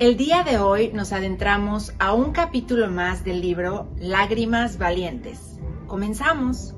El día de hoy nos adentramos a un capítulo más del libro Lágrimas Valientes. Comenzamos.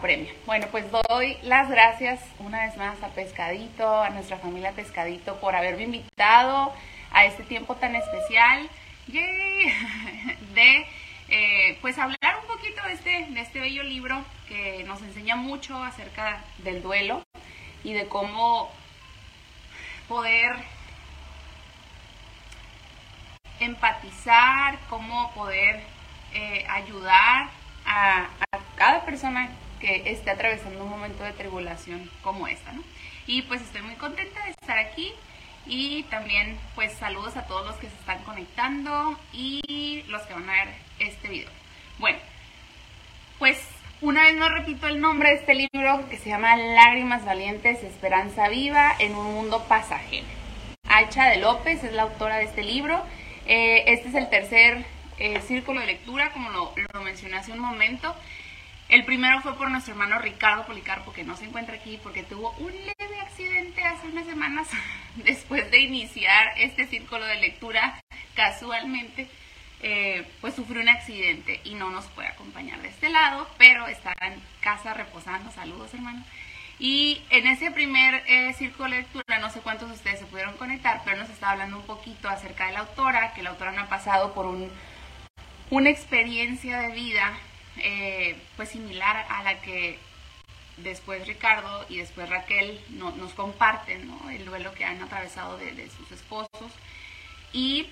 Apremia. Bueno, pues doy las gracias una vez más a Pescadito, a nuestra familia Pescadito, por haberme invitado a este tiempo tan especial ¡Yay! de eh, pues hablar un poquito de este, de este bello libro que nos enseña mucho acerca del duelo y de cómo poder empatizar, cómo poder eh, ayudar a, a, cada persona que esté atravesando un momento de tribulación como esta, ¿no? Y pues estoy muy contenta de estar aquí y también pues saludos a todos los que se están conectando y los que van a ver este video. Bueno, pues una vez más repito el nombre de este libro que se llama Lágrimas Valientes, Esperanza Viva en un Mundo Pasajero. Aicha de López es la autora de este libro. Eh, este es el tercer eh, círculo de lectura, como lo, lo, mencioné hace un momento. El primero fue por nuestro hermano Ricardo Policarpo, que no se encuentra aquí porque tuvo un leve accidente hace unas semanas después de iniciar este círculo de lectura casualmente eh, pues sufrió un accidente y no nos puede acompañar de este lado, pero está en casa reposando. Saludos, hermano. Y en ese primer eh, círculo de lectura, no sé cuántos de ustedes se pudieron conectar, pero nos está hablando un poquito acerca de la autora, que la autora no ha pasado por un, una experiencia de vida eh, pues similar a la que después Ricardo y después Raquel no, nos comparten el duelo que han atravesado de, de sus esposos. Y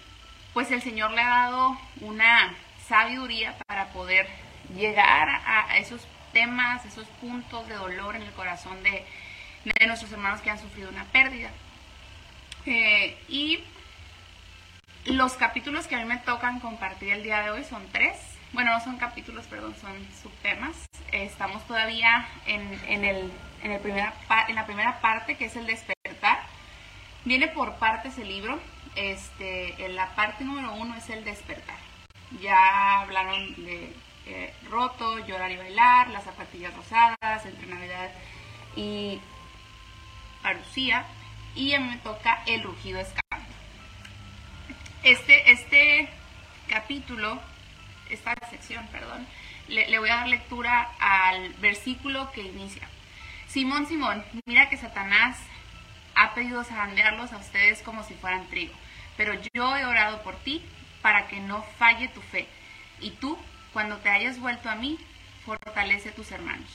pues el Señor le ha dado una sabiduría para poder llegar a, esos temas, esos puntos de dolor en el corazón de, de nuestros hermanos que han sufrido una pérdida. Eh, y los capítulos que a mí me tocan compartir el día de hoy son tres. Bueno, no son capítulos, perdón, son subtemas. Estamos todavía en, el, en, el primera, en la primera parte, que es el despertar. Viene por partes el libro. Este, en la parte número uno es el despertar. Ya hablaron de eh, roto, llorar y bailar, las zapatillas rosadas, entre Navidad y Parucía. Y a mí me toca el rugido escampo. Este, este capítulo, esta sección, perdón, le, voy a dar lectura al versículo que inicia. Simón, Simón, mira que Satanás ha pedido zarandearlos a ustedes como si fueran trigo. Pero yo he orado por ti para que no falle tu fe. Y tú, cuando te hayas vuelto a mí, fortalece tus hermanos.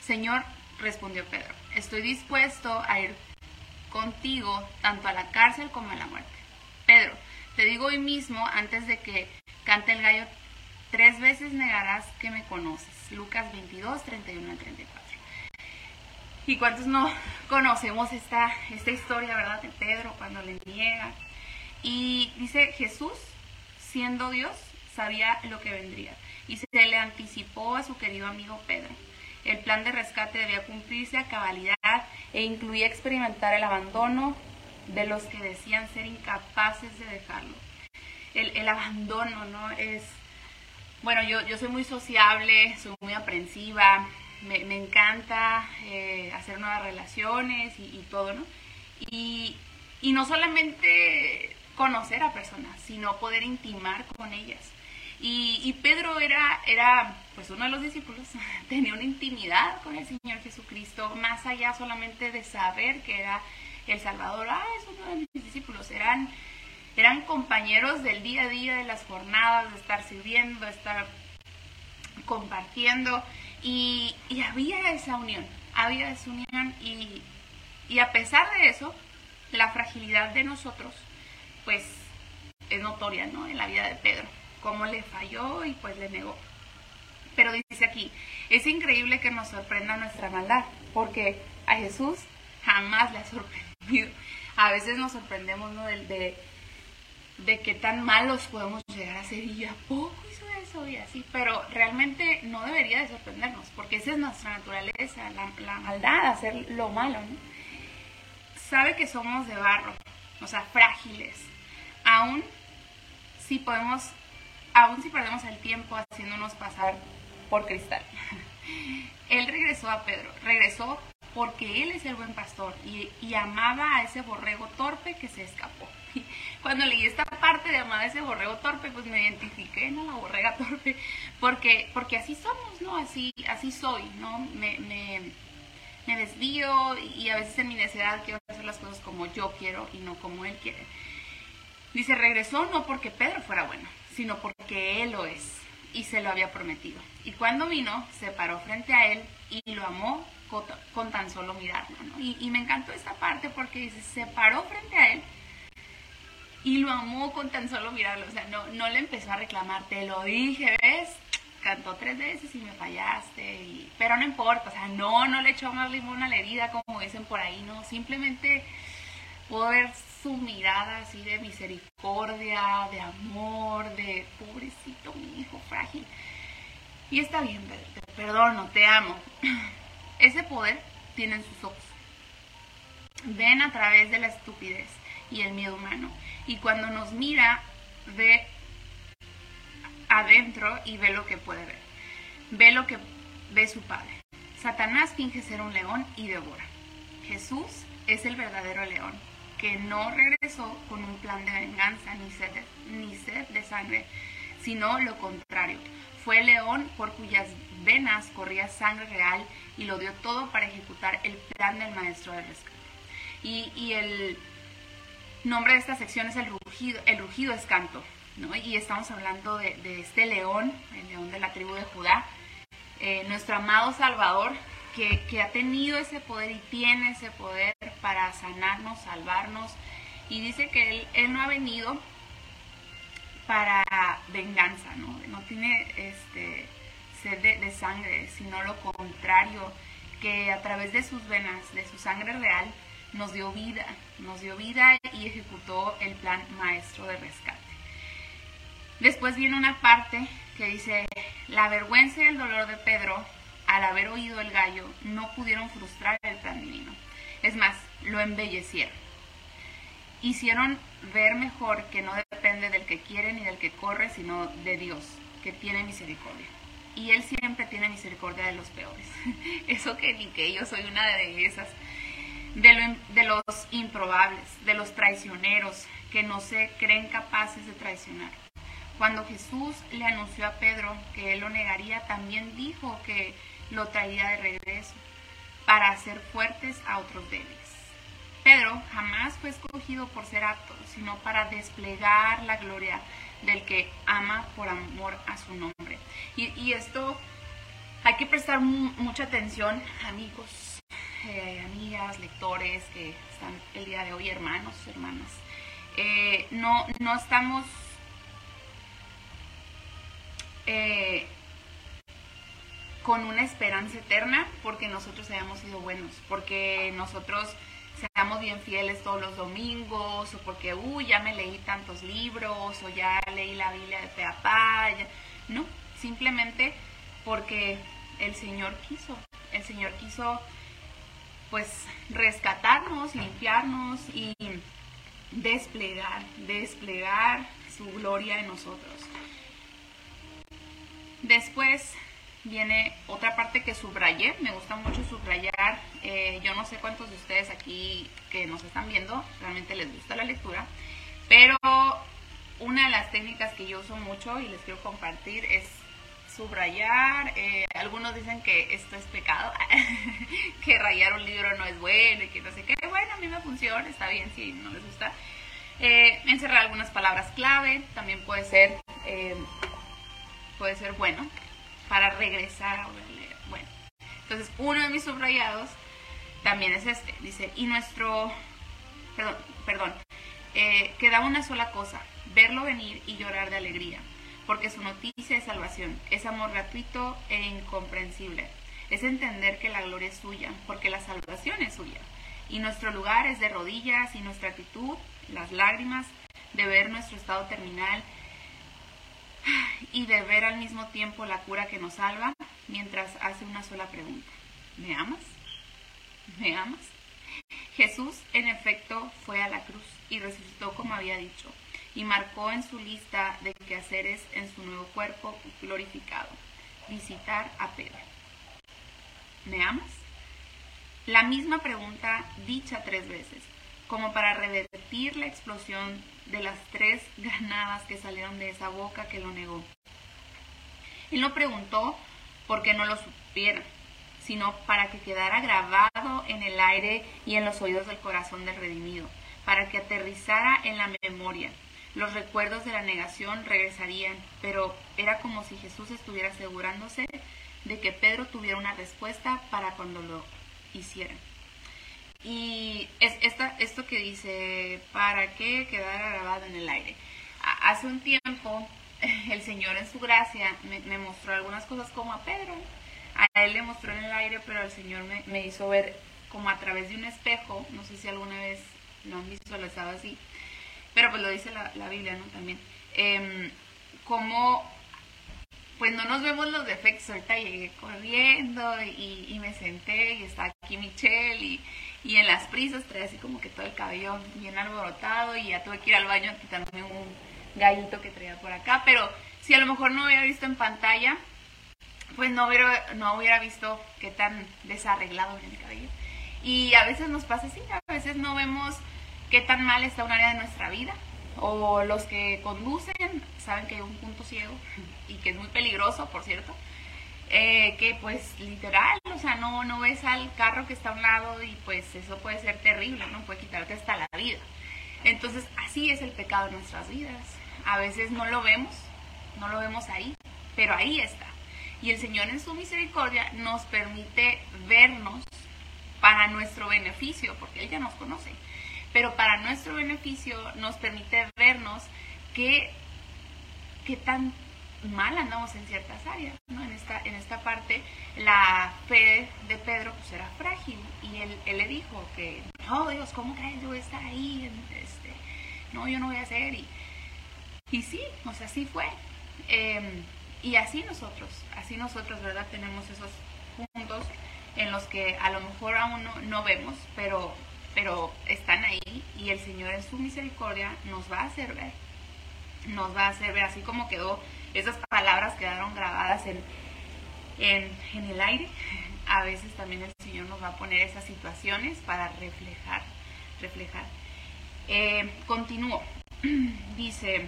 Señor, respondió Pedro, estoy dispuesto a ir contigo tanto a la cárcel como a la muerte. Pedro, te digo hoy mismo, antes de que cante el gallo, tres veces negarás que me conoces. Lucas 22, 31 al 34. ¿Y cuántos no conocemos esta, esta historia, verdad, de Pedro cuando le niega? Y dice, Jesús, siendo Dios, sabía lo que vendría y se le anticipó a su querido amigo Pedro. El plan de rescate debía cumplirse a cabalidad e incluía experimentar el abandono de los que decían ser incapaces de dejarlo. El, el abandono, ¿no? Es, bueno, yo, yo soy muy sociable, soy muy aprensiva, me, encanta eh, hacer nuevas relaciones y, y todo, ¿no? Y, y, no solamente conocer a personas, sino poder intimar con ellas. Y, y, Pedro era, era, pues, uno de los discípulos, tenía una intimidad con el Señor Jesucristo, más allá solamente de saber que era el Salvador, ah, es uno de mis discípulos, eran, eran compañeros del día a día, de las jornadas, de estar sirviendo, de estar compartiendo. Y, y, había esa unión, había esa unión y, y, a pesar de eso, la fragilidad de nosotros, pues es notoria, ¿no? En la vida de Pedro, cómo le falló y pues le negó. Pero dice aquí, es increíble que nos sorprenda nuestra maldad, porque a Jesús jamás le ha sorprendido. A veces nos sorprendemos, ¿no? De, de qué tan malos podemos llegar a ser y a poco hizo eso y así, pero realmente no debería de sorprendernos, porque esa es nuestra naturaleza, la, maldad, hacer lo malo. Sabe que somos de barro, o sea, frágiles, aún si podemos, aún si perdemos el tiempo haciéndonos pasar por cristal. Él regresó a Pedro, regresó porque él es el buen pastor y, amaba a ese borrego torpe que se escapó cuando leí esta parte de amada ese borrego torpe, pues me identifiqué, ¿no? La borrega torpe, porque, porque así somos, ¿no? Así, así soy, ¿no? Me, me, me desvío y a veces en mi necesidad quiero hacer las cosas como yo quiero y no como él quiere. Dice, regresó no porque Pedro fuera bueno, sino porque él lo es y se lo había prometido. Y cuando vino, se paró frente a él y lo amó con, tan solo mirarlo. ¿no? Y, me encantó esta parte porque dice, se paró frente a él y lo amó con tan solo mirarlo. O sea, no, no le empezó a reclamar, te lo dije, ¿ves? Cantó tres veces y me fallaste. Pero no importa, o sea, no, no le echó más limón a la herida, como dicen por ahí, no. Simplemente puedo ver su mirada así de misericordia, de amor, de pobrecito mi hijo frágil. Y está bien, perdono, te amo. Ese poder tienen sus ojos. Ven a través de la estupidez y el miedo humano y cuando nos mira ve adentro y ve lo que puede ver. Ve lo que ve su padre. Satanás finge ser un león y devora. Jesús es el verdadero león, que no regresó con un plan de venganza ni sed de sangre, sino lo contrario. Fue el león por cuyas venas corría sangre real y lo dio todo para ejecutar el plan del maestro de rescate. Y, y el nombre de esta sección es el rugido, el rugido es canto, ¿no? Y estamos hablando de, este león, el león de la tribu de Judá, eh, nuestro amado Salvador, que, que, ha tenido ese poder y tiene ese poder para sanarnos, salvarnos. Y dice que él, él no ha venido para venganza, ¿no? No tiene este, sed de, de sangre, sino lo contrario, que a través de sus venas, de su sangre real, nos dio vida, nos dio vida y ejecutó el plan maestro de rescate. Después viene una parte que dice, la vergüenza y el dolor de Pedro al haber oído el gallo no pudieron frustrar el plan divino. Es más, lo embellecieron. Hicieron ver mejor que no depende del que quiere ni del que corre, sino de Dios, que tiene misericordia. Y Él siempre tiene misericordia de los peores. Eso que ni que yo soy una de esas de, los improbables, de los traicioneros que no se creen capaces de traicionar. Cuando Jesús le anunció a Pedro que él lo negaría, también dijo que lo traería de regreso para hacer fuertes a otros débiles. Pedro jamás fue escogido por ser apto, sino para desplegar la gloria del que ama por amor a su nombre. Y, esto hay que prestar mucha atención, amigos, eh, amigas, lectores que están el día de hoy, hermanos, hermanas, eh, no, no estamos eh, con una esperanza eterna porque nosotros hayamos sido buenos, porque nosotros seamos bien fieles todos los domingos, o porque, uy, ya me leí tantos libros, o ya leí la Biblia de Peapá, no, simplemente porque el Señor quiso, el Señor quiso pues rescatarnos, limpiarnos y desplegar, desplegar su gloria en nosotros. Después viene otra parte que subrayé, me gusta mucho subrayar, eh, yo no sé cuántos de ustedes aquí que nos están viendo realmente les gusta la lectura, pero una de las técnicas que yo uso mucho y les quiero compartir es subrayar. Eh, algunos dicen que esto es pecado, que rayar un libro no es bueno y que no sé qué. Bueno, a mí me funciona, está bien si no les gusta. Eh, encerrar algunas palabras clave también puede ser, puede ser bueno para regresar a leer. Bueno, entonces uno de mis subrayados también es este. Dice, y nuestro, perdón, perdón queda una sola cosa, verlo venir y llorar de alegría porque su noticia es salvación, es amor gratuito e incomprensible. Es entender que la gloria es suya, porque la salvación es suya. Y nuestro lugar es de rodillas y nuestra actitud, las lágrimas, de ver nuestro estado terminal y de ver al mismo tiempo la cura que nos salva mientras hace una sola pregunta. ¿Me amas? ¿Me amas? Jesús en efecto fue a la cruz y resucitó como había dicho y marcó en su lista de quehaceres en su nuevo cuerpo glorificado, visitar a Pedro. ¿Me amas? La misma pregunta dicha tres veces, como para revertir la explosión de las tres granadas que salieron de esa boca que lo negó. Él no preguntó porque no lo supiera, sino para que quedara grabado en el aire y en los oídos del corazón del redimido, para que aterrizara en la memoria. Los recuerdos de la negación regresarían, pero era como si Jesús estuviera asegurándose de que Pedro tuviera una respuesta para cuando lo hiciera. Y es esta, esto que dice, ¿para qué quedara grabado en el aire? Hace un tiempo el Señor en su gracia me, mostró algunas cosas como a Pedro. A él le mostró en el aire, pero el Señor me, hizo ver como a través de un espejo, no sé si alguna vez lo han visualizado así, pero pues lo dice la, Biblia, ¿no? También. Eh, como, pues no nos vemos los defectos, ahorita llegué corriendo y, me senté y está aquí Michelle y en las prisas traía así como que todo el cabello bien alborotado y ya tuve que ir al baño a un gallito que traía por acá, pero si a lo mejor no hubiera visto en pantalla, pues no hubiera, no hubiera visto qué tan desarreglado viene el cabello. Y a veces nos pasa así, a veces no vemos qué tan mal está un área de nuestra vida. O los que conducen saben que hay un punto ciego y que es muy peligroso, por cierto. Eh, que pues literal, o sea, no, no ves al carro que está a un lado y pues eso puede ser terrible, ¿no? Puede quitarte hasta la vida. Entonces, así es el pecado en nuestras vidas. A veces no lo vemos, no lo vemos ahí, pero ahí está. Y el Señor en su misericordia nos permite vernos para nuestro beneficio, porque Él ya nos conoce, pero para nuestro beneficio nos permite vernos que, que tan mal andamos en ciertas áreas, ¿no? En esta, en esta parte, la fe de Pedro pues era frágil y él, él le dijo que, no, Dios, ¿cómo crees yo estar ahí? Este, no, yo no voy a hacer. Y, y sí, o sea, así fue. Em, y así nosotros, así nosotros, ¿verdad? Tenemos esos puntos en los que a lo mejor aún no, no vemos, pero, pero están ahí y el Señor en su misericordia nos va a hacer ver. Nos va a hacer ver, así como quedó esas palabras quedaron grabadas en, en, el aire. A veces también el Señor nos va a poner esas situaciones para reflejar, reflejar. Eh, continúo. Dice,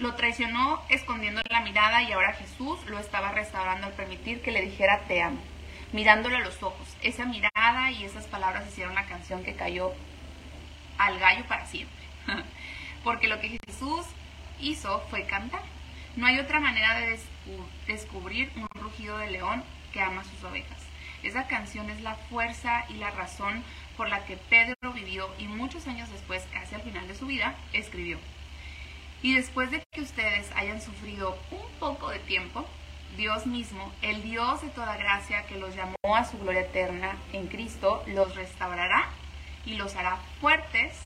lo traicionó escondiendo la mirada y ahora Jesús lo estaba restaurando al permitir que le dijera te amo, mirándole a los ojos. Esa mirada y esas palabras hicieron la canción que cayó al gallo para siempre. Porque lo que Jesús hizo fue cantar. No hay otra manera de descubrir un rugido de león que ama sus ovejas. Esa canción es la fuerza y la razón por la que Pedro vivió y muchos años después, casi al final de su vida, escribió. Y después de que ustedes hayan sufrido un poco de tiempo, Dios mismo, el Dios de toda gracia que los llamó a su gloria eterna en Cristo, los restaurará y los hará fuertes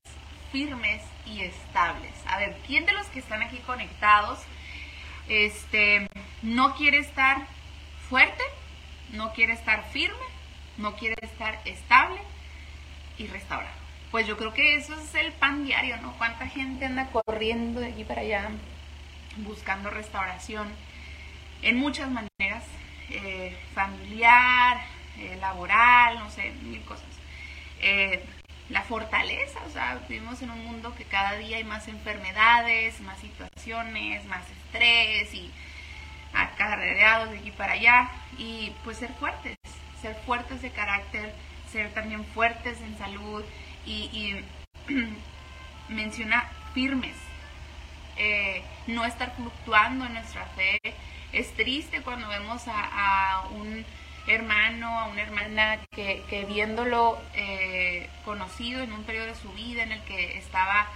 firmes y estables. A ver, ¿quién de los que están aquí conectados este, no quiere estar fuerte, no quiere estar firme, no quiere estar estable y restaurado? Pues yo creo que eso es el pan diario, ¿no? ¿Cuánta gente anda corriendo de aquí para allá buscando restauración en muchas maneras? Eh, familiar, eh, laboral, no sé, mil cosas. Eh, la fortaleza, o sea, vivimos en un mundo que cada día hay más enfermedades, más situaciones, más estrés y acarreados de aquí para allá y pues ser fuertes, ser fuertes de carácter, ser también fuertes en salud y, menciona firmes, eh, no estar fluctuando en nuestra fe. Es triste cuando vemos a un hermano, a una hermana que, viéndolo eh, conocido en un periodo de su vida en el que estaba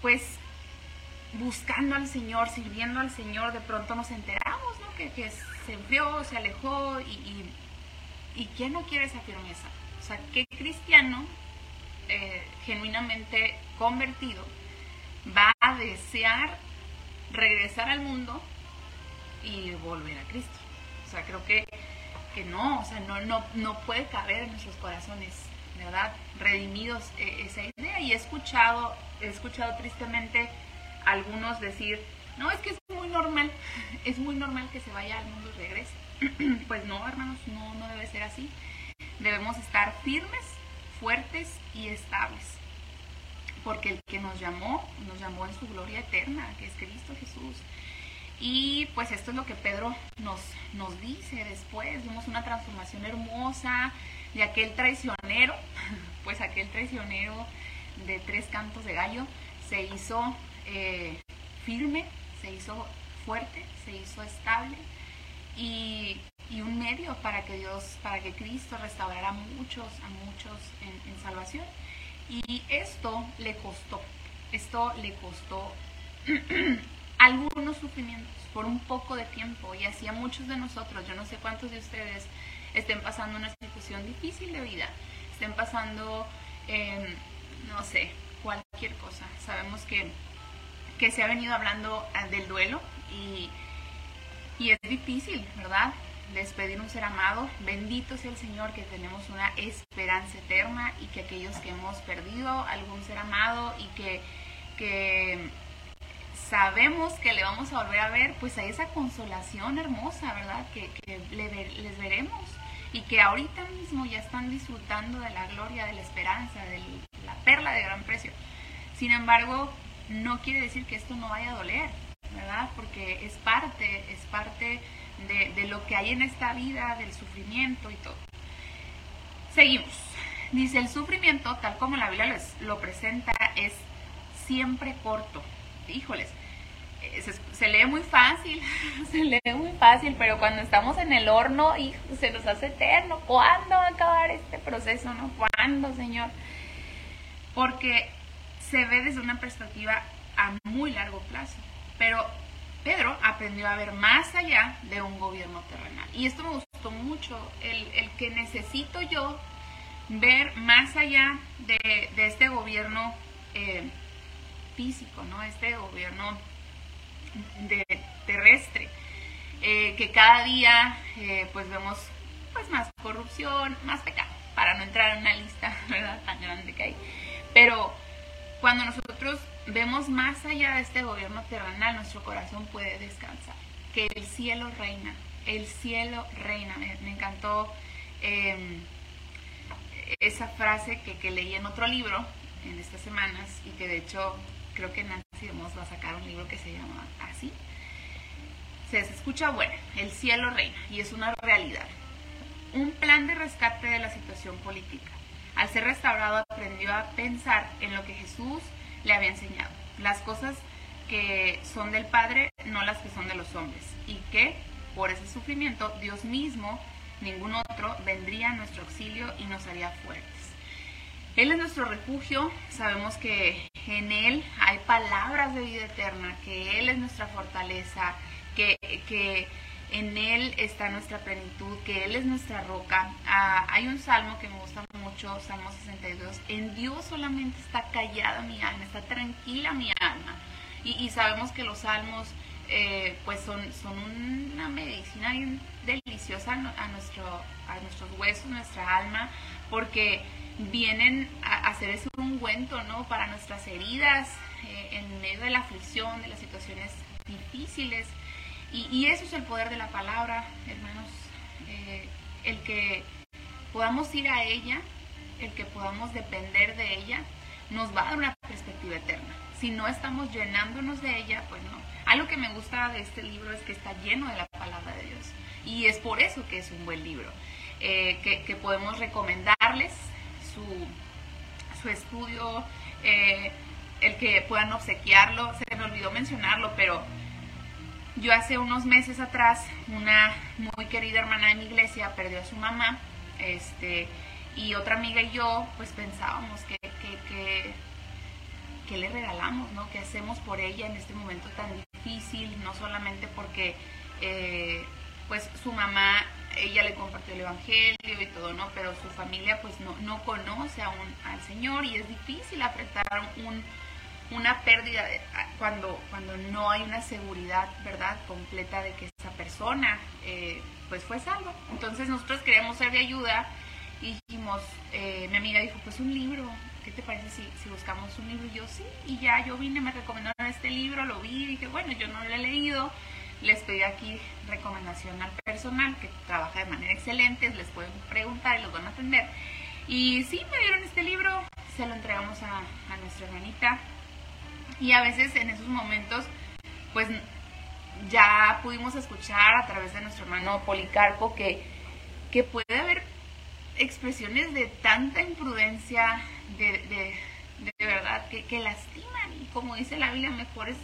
pues buscando al Señor, sirviendo al Señor, de pronto nos enteramos ¿no? que, que se enfrió, se alejó y, y, ¿quién no quiere esa firmeza? O sea, ¿qué cristiano eh, genuinamente convertido va a desear regresar al mundo y volver a Cristo. O sea, creo que, que no, o sea, no, no, no puede caber en nuestros corazones, ¿verdad? Redimidos eh, esa idea. Y he escuchado, he escuchado tristemente algunos decir, no, es que es muy normal, es muy normal que se vaya al mundo y regrese. pues no, hermanos, no, no debe ser así. Debemos estar firmes, fuertes y estables. Porque el que nos llamó, nos llamó en su gloria eterna, que es Cristo Jesús. Y pues esto es lo que Pedro nos, nos dice después. Vemos una transformación hermosa de aquel traicionero, pues aquel traicionero de tres cantos de gallo se hizo eh, firme, se hizo fuerte, se hizo estable y, un medio para que Dios, para que Cristo restaurara a muchos, a muchos en salvación. Y esto le costó, esto le costó algunos sufrimientos por un poco de tiempo y así a muchos de nosotros, yo no sé cuántos de ustedes estén pasando una situación difícil de vida, estén pasando, no sé, cualquier cosa. Sabemos que, que se ha venido hablando ah, del duelo y, y es difícil, ¿verdad? despedir un ser amado. Bendito sea el Señor que tenemos una esperanza eterna y que aquellos que hemos perdido algún ser amado y que sabemos que le vamos a volver a ver, pues hay esa consolación hermosa, ¿verdad? Que, les veremos y que ahorita mismo ya están disfrutando de la gloria, de la esperanza, de la perla de gran precio. Sin embargo, no quiere decir que esto no vaya a doler, ¿verdad? Porque es parte, es parte de, lo que hay en esta vida, del sufrimiento y todo. Seguimos. Dice, el sufrimiento, tal como la Biblia lo presenta, es siempre corto. Híjoles, eh, se, lee muy fácil, se lee muy fácil, pero cuando estamos en el horno, y se nos hace eterno. ¿Cuándo va a acabar este proceso? ¿No? ¿Cuándo, Señor? Porque se ve desde una perspectiva a muy largo plazo. Pero Pedro aprendió a ver más allá de un gobierno terrenal. Y esto me gustó mucho, el, que necesito yo ver más allá de, este gobierno eh, físico, ¿no? Este gobierno terrestre, eh, que cada día eh, pues vemos pues más corrupción, más pecado, para no entrar en una lista tan grande que hay. Pero cuando nosotros vemos más allá de este gobierno terrenal, nuestro corazón puede descansar, que el cielo reina, el cielo reina. Me, encantó em, esa frase que, leí en otro libro en estas semanas y que de hecho creo que Nancy Demos va a sacar un libro que se llama así. Se escucha bueno, el cielo reina y es una realidad. Un plan de rescate de la situación política. Al ser restaurado aprendió a pensar en lo que Jesús le había enseñado. Las cosas que son del Padre, no las que son de los hombres. Y que por ese sufrimiento Dios mismo, ningún otro, vendría a nuestro auxilio y nos haría fuertes. Él es nuestro refugio, sabemos que en Él hay palabras de vida eterna, que Él es nuestra fortaleza, que, que en Él está nuestra plenitud, que Él es nuestra roca. Ah, hay un salmo que me gusta mucho, Salmo 62, en Dios solamente está callada mi alma, está tranquila mi alma. Y, sabemos que los salmos eh, pues son, son una medicina bien deliciosa a, nuestro, a nuestros huesos, nuestra alma, porque vienen a hacer ese ungüento ¿no? para nuestras heridas eh, en medio de la aflicción, de las situaciones difíciles. Y, eso es el poder de la palabra, hermanos, eh, el que podamos ir a ella, el que podamos depender de ella, nos va a dar una perspectiva eterna. Si no estamos llenándonos de ella, pues no. Algo que me gusta de este libro es que está lleno de la palabra de Dios. Y es por eso que es un buen libro, eh, que, podemos recomendarles su, estudio, eh, el que puedan obsequiarlo. Se me olvidó mencionarlo, pero yo hace unos meses atrás, una muy querida hermana de mi iglesia perdió a su mamá, este, y otra amiga y yo, pues pensábamos que, que, le regalamos, ¿no? ¿Qué hacemos por ella en este momento tan difícil? No solamente porque, eh, pues, su mamá ella le compartió el evangelio y todo, ¿no? Pero su familia pues no, no conoce aún al Señor y es difícil afrontar un, una pérdida cuando, cuando no hay una seguridad, ¿verdad? Completa de que esa persona eh, pues fue salva. Entonces nosotros queremos ser de ayuda y dijimos, eh, mi amiga dijo, pues un libro, ¿qué te parece si, si buscamos un libro? Y yo sí, y ya yo vine, me recomendaron este libro, lo vi, y dije, bueno, yo no lo he leído, les pedí aquí recomendación al personal que trabaja de manera excelente, les pueden preguntar y los van a atender. Y sí, me dieron este libro, se lo entregamos a, nuestra hermanita. Y a veces en esos momentos, pues ya pudimos escuchar a través de nuestro hermano Policarpo que, que puede haber expresiones de tanta imprudencia, de, de, verdad, que, que, lastiman. Y como dice la Biblia, mejor es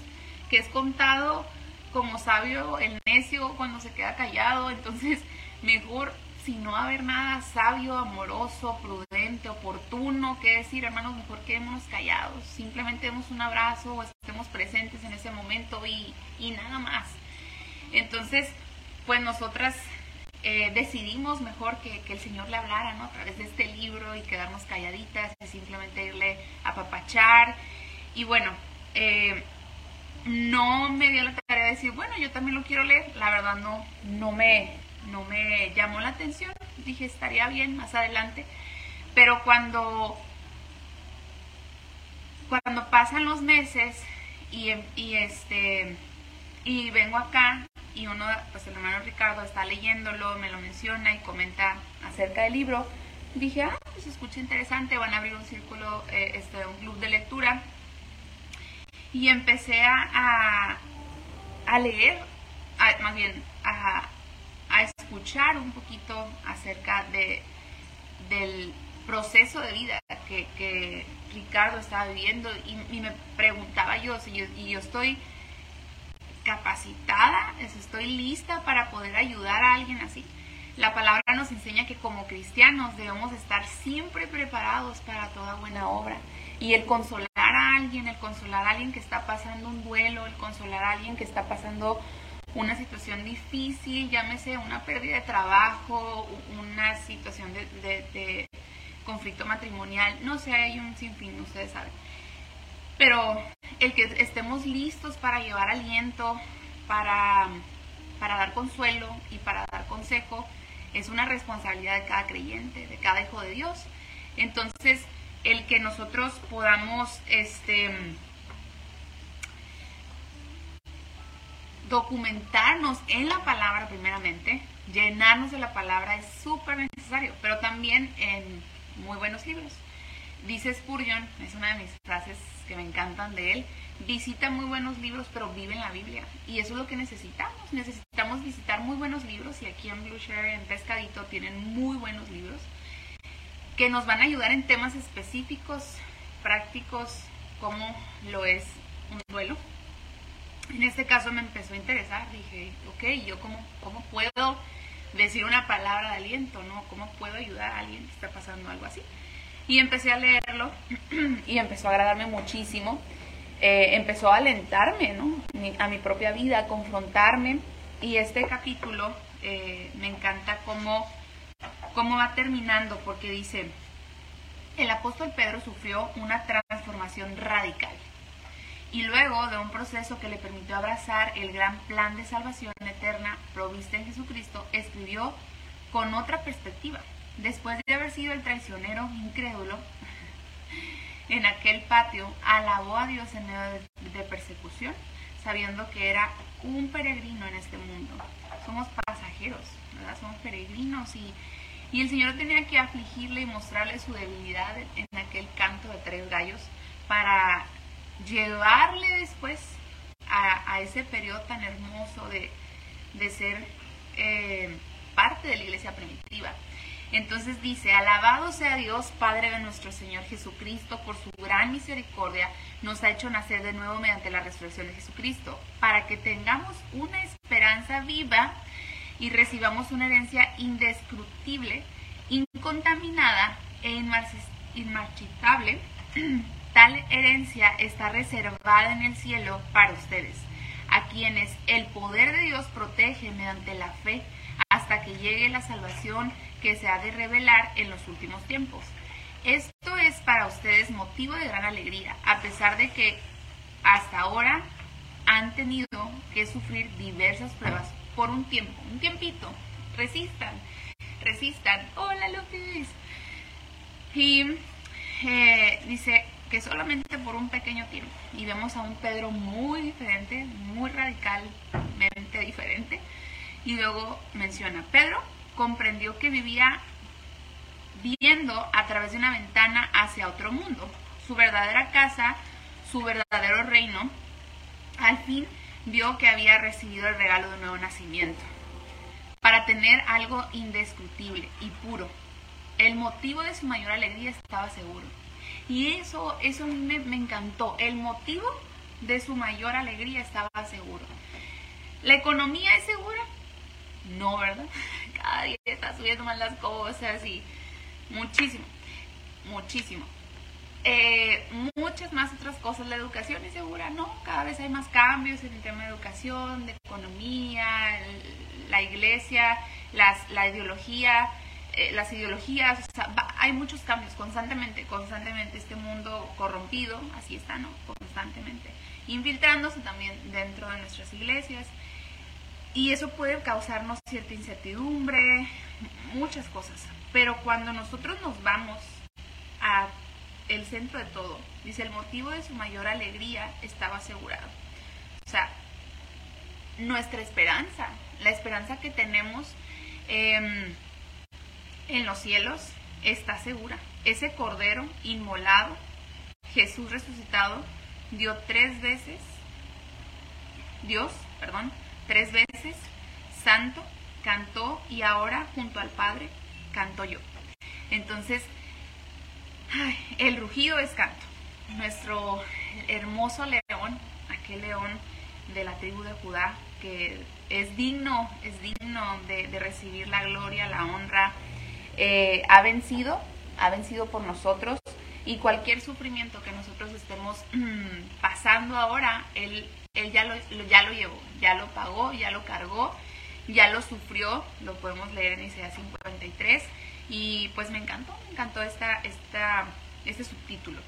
que es contado como sabio el necio cuando se queda callado. Entonces, mejor si no haber nada sabio, amoroso, prudente, oportuno que decir, hermanos, mejor quedémonos callados. Simplemente demos un abrazo o estemos presentes en ese momento y, y nada más. Entonces, pues nosotras eh, decidimos mejor que, el Señor le hablara, ¿no? A través de este libro y quedarnos calladitas y simplemente irle a papachar. Y bueno, eh, no me dio la tarea de decir, bueno, yo también lo quiero leer. La verdad no, no me, no me llamó la atención. Dije, estaría bien más adelante. Pero cuando, cuando pasan los meses y, y este y vengo acá y uno, pues el hermano Ricardo está leyéndolo, me lo menciona y comenta acerca del libro. Dije, ah, pues escucha interesante, van a abrir un círculo, eh, este, un club de lectura. Y empecé a, a, leer, más bien a, a, escuchar un poquito acerca de, del proceso de vida que, que Ricardo estaba viviendo y, me preguntaba yo, si yo, y yo estoy capacitada, estoy lista para poder ayudar a alguien así. La palabra nos enseña que como cristianos debemos estar siempre preparados para toda buena obra. Y el consolar a alguien, el consolar a alguien que está pasando un duelo, el consolar a alguien que está pasando una situación difícil, llámese una pérdida de trabajo, una situación de, conflicto matrimonial, no sé, hay un sinfín, ustedes saben. Pero el que estemos listos para llevar aliento, para, para dar consuelo y para dar consejo, es una responsabilidad de cada creyente, de cada hijo de Dios. Entonces, el que nosotros podamos este, documentarnos en la palabra primeramente, llenarnos de la palabra es súper necesario, pero también en muy buenos libros. Dice Spurgeon, es una de mis frases que me encantan de él, visita muy buenos libros, pero vive en la Biblia. Y eso es lo que necesitamos. Necesitamos visitar muy buenos libros y aquí en Blue Share, en Pescadito, tienen muy buenos libros que nos van a ayudar en temas específicos, prácticos, como lo es un duelo. En este caso me empezó a interesar, dije, ok, ¿yo cómo, cómo puedo decir una palabra de aliento, no? ¿Cómo puedo ayudar a alguien que está pasando algo así? Y empecé a leerlo y empezó a agradarme muchísimo. Eh, empezó a alentarme ¿no? a mi propia vida, a confrontarme. Y este capítulo eh, me encanta cómo, cómo va terminando, porque dice, el apóstol Pedro sufrió una transformación radical. Y luego de un proceso que le permitió abrazar el gran plan de salvación eterna provista en Jesucristo, escribió con otra perspectiva después de haber sido el traicionero incrédulo en aquel patio, alabó a Dios en medio de, persecución, sabiendo que era un peregrino en este mundo. Somos pasajeros, ¿verdad? Somos peregrinos y, y el Señor tenía que afligirle y mostrarle su debilidad en, aquel canto de tres gallos para llevarle después a, ese periodo tan hermoso de, de ser eh, parte de la iglesia primitiva. Entonces dice, alabado sea Dios, Padre de nuestro Señor Jesucristo, por su gran misericordia, nos ha hecho nacer de nuevo mediante la resurrección de Jesucristo, para que tengamos una esperanza viva y recibamos una herencia indescrutible, incontaminada e inmarchitable. Tal herencia está reservada en el cielo para ustedes, a quienes el poder de Dios protege mediante la fe hasta que llegue la salvación que se ha de revelar en los últimos tiempos. Esto es para ustedes motivo de gran alegría, a pesar de que hasta ahora han tenido que sufrir diversas pruebas por un tiempo, un tiempito. Resistan, resistan. Hola López. Y eh, dice que solamente por un pequeño tiempo. Y vemos a un Pedro muy diferente, muy radicalmente diferente. Y luego menciona, Pedro comprendió que vivía viendo a través de una ventana hacia otro mundo. Su verdadera casa, su verdadero reino, al fin vio que había recibido el regalo de un nuevo nacimiento, para tener algo indiscutible y puro. El motivo de su mayor alegría estaba seguro. Y eso, eso me, me encantó. El motivo de su mayor alegría estaba seguro. ¿La economía es segura? No, ¿verdad? Cada día está subiendo más las cosas y muchísimo, muchísimo. Eh, muchas más otras cosas. La educación es segura, ¿no? Cada vez hay más cambios en el tema de educación, de economía, la iglesia, las, la ideología, eh, las ideologías, hay muchos cambios constantemente, constantemente este mundo corrompido, así está, ¿no? Constantemente, infiltrándose también dentro de nuestras iglesias. Y eso puede causarnos cierta incertidumbre, muchas cosas. Pero cuando nosotros nos vamos a el centro de todo, dice, el motivo de su mayor alegría estaba asegurado. O sea, nuestra esperanza, la esperanza que tenemos em, en los cielos está segura. Ese cordero inmolado, Jesús resucitado, dio tres veces, Dios, perdón, tres veces, santo, cantó y ahora junto al Padre canto yo. Entonces, el rugido es canto. Nuestro hermoso león, aquel león de la tribu de Judá, que es digno, es digno de, recibir la gloria, la honra, eh, ha vencido, ha vencido por nosotros. Y cualquier sufrimiento que nosotros estemos pasando ahora, él, él ya, lo, ya lo llevó, ya lo pagó, ya lo cargó, ya lo sufrió, lo podemos leer en Isaías 53 y pues me encantó, me encantó esta, esta este subtítulo.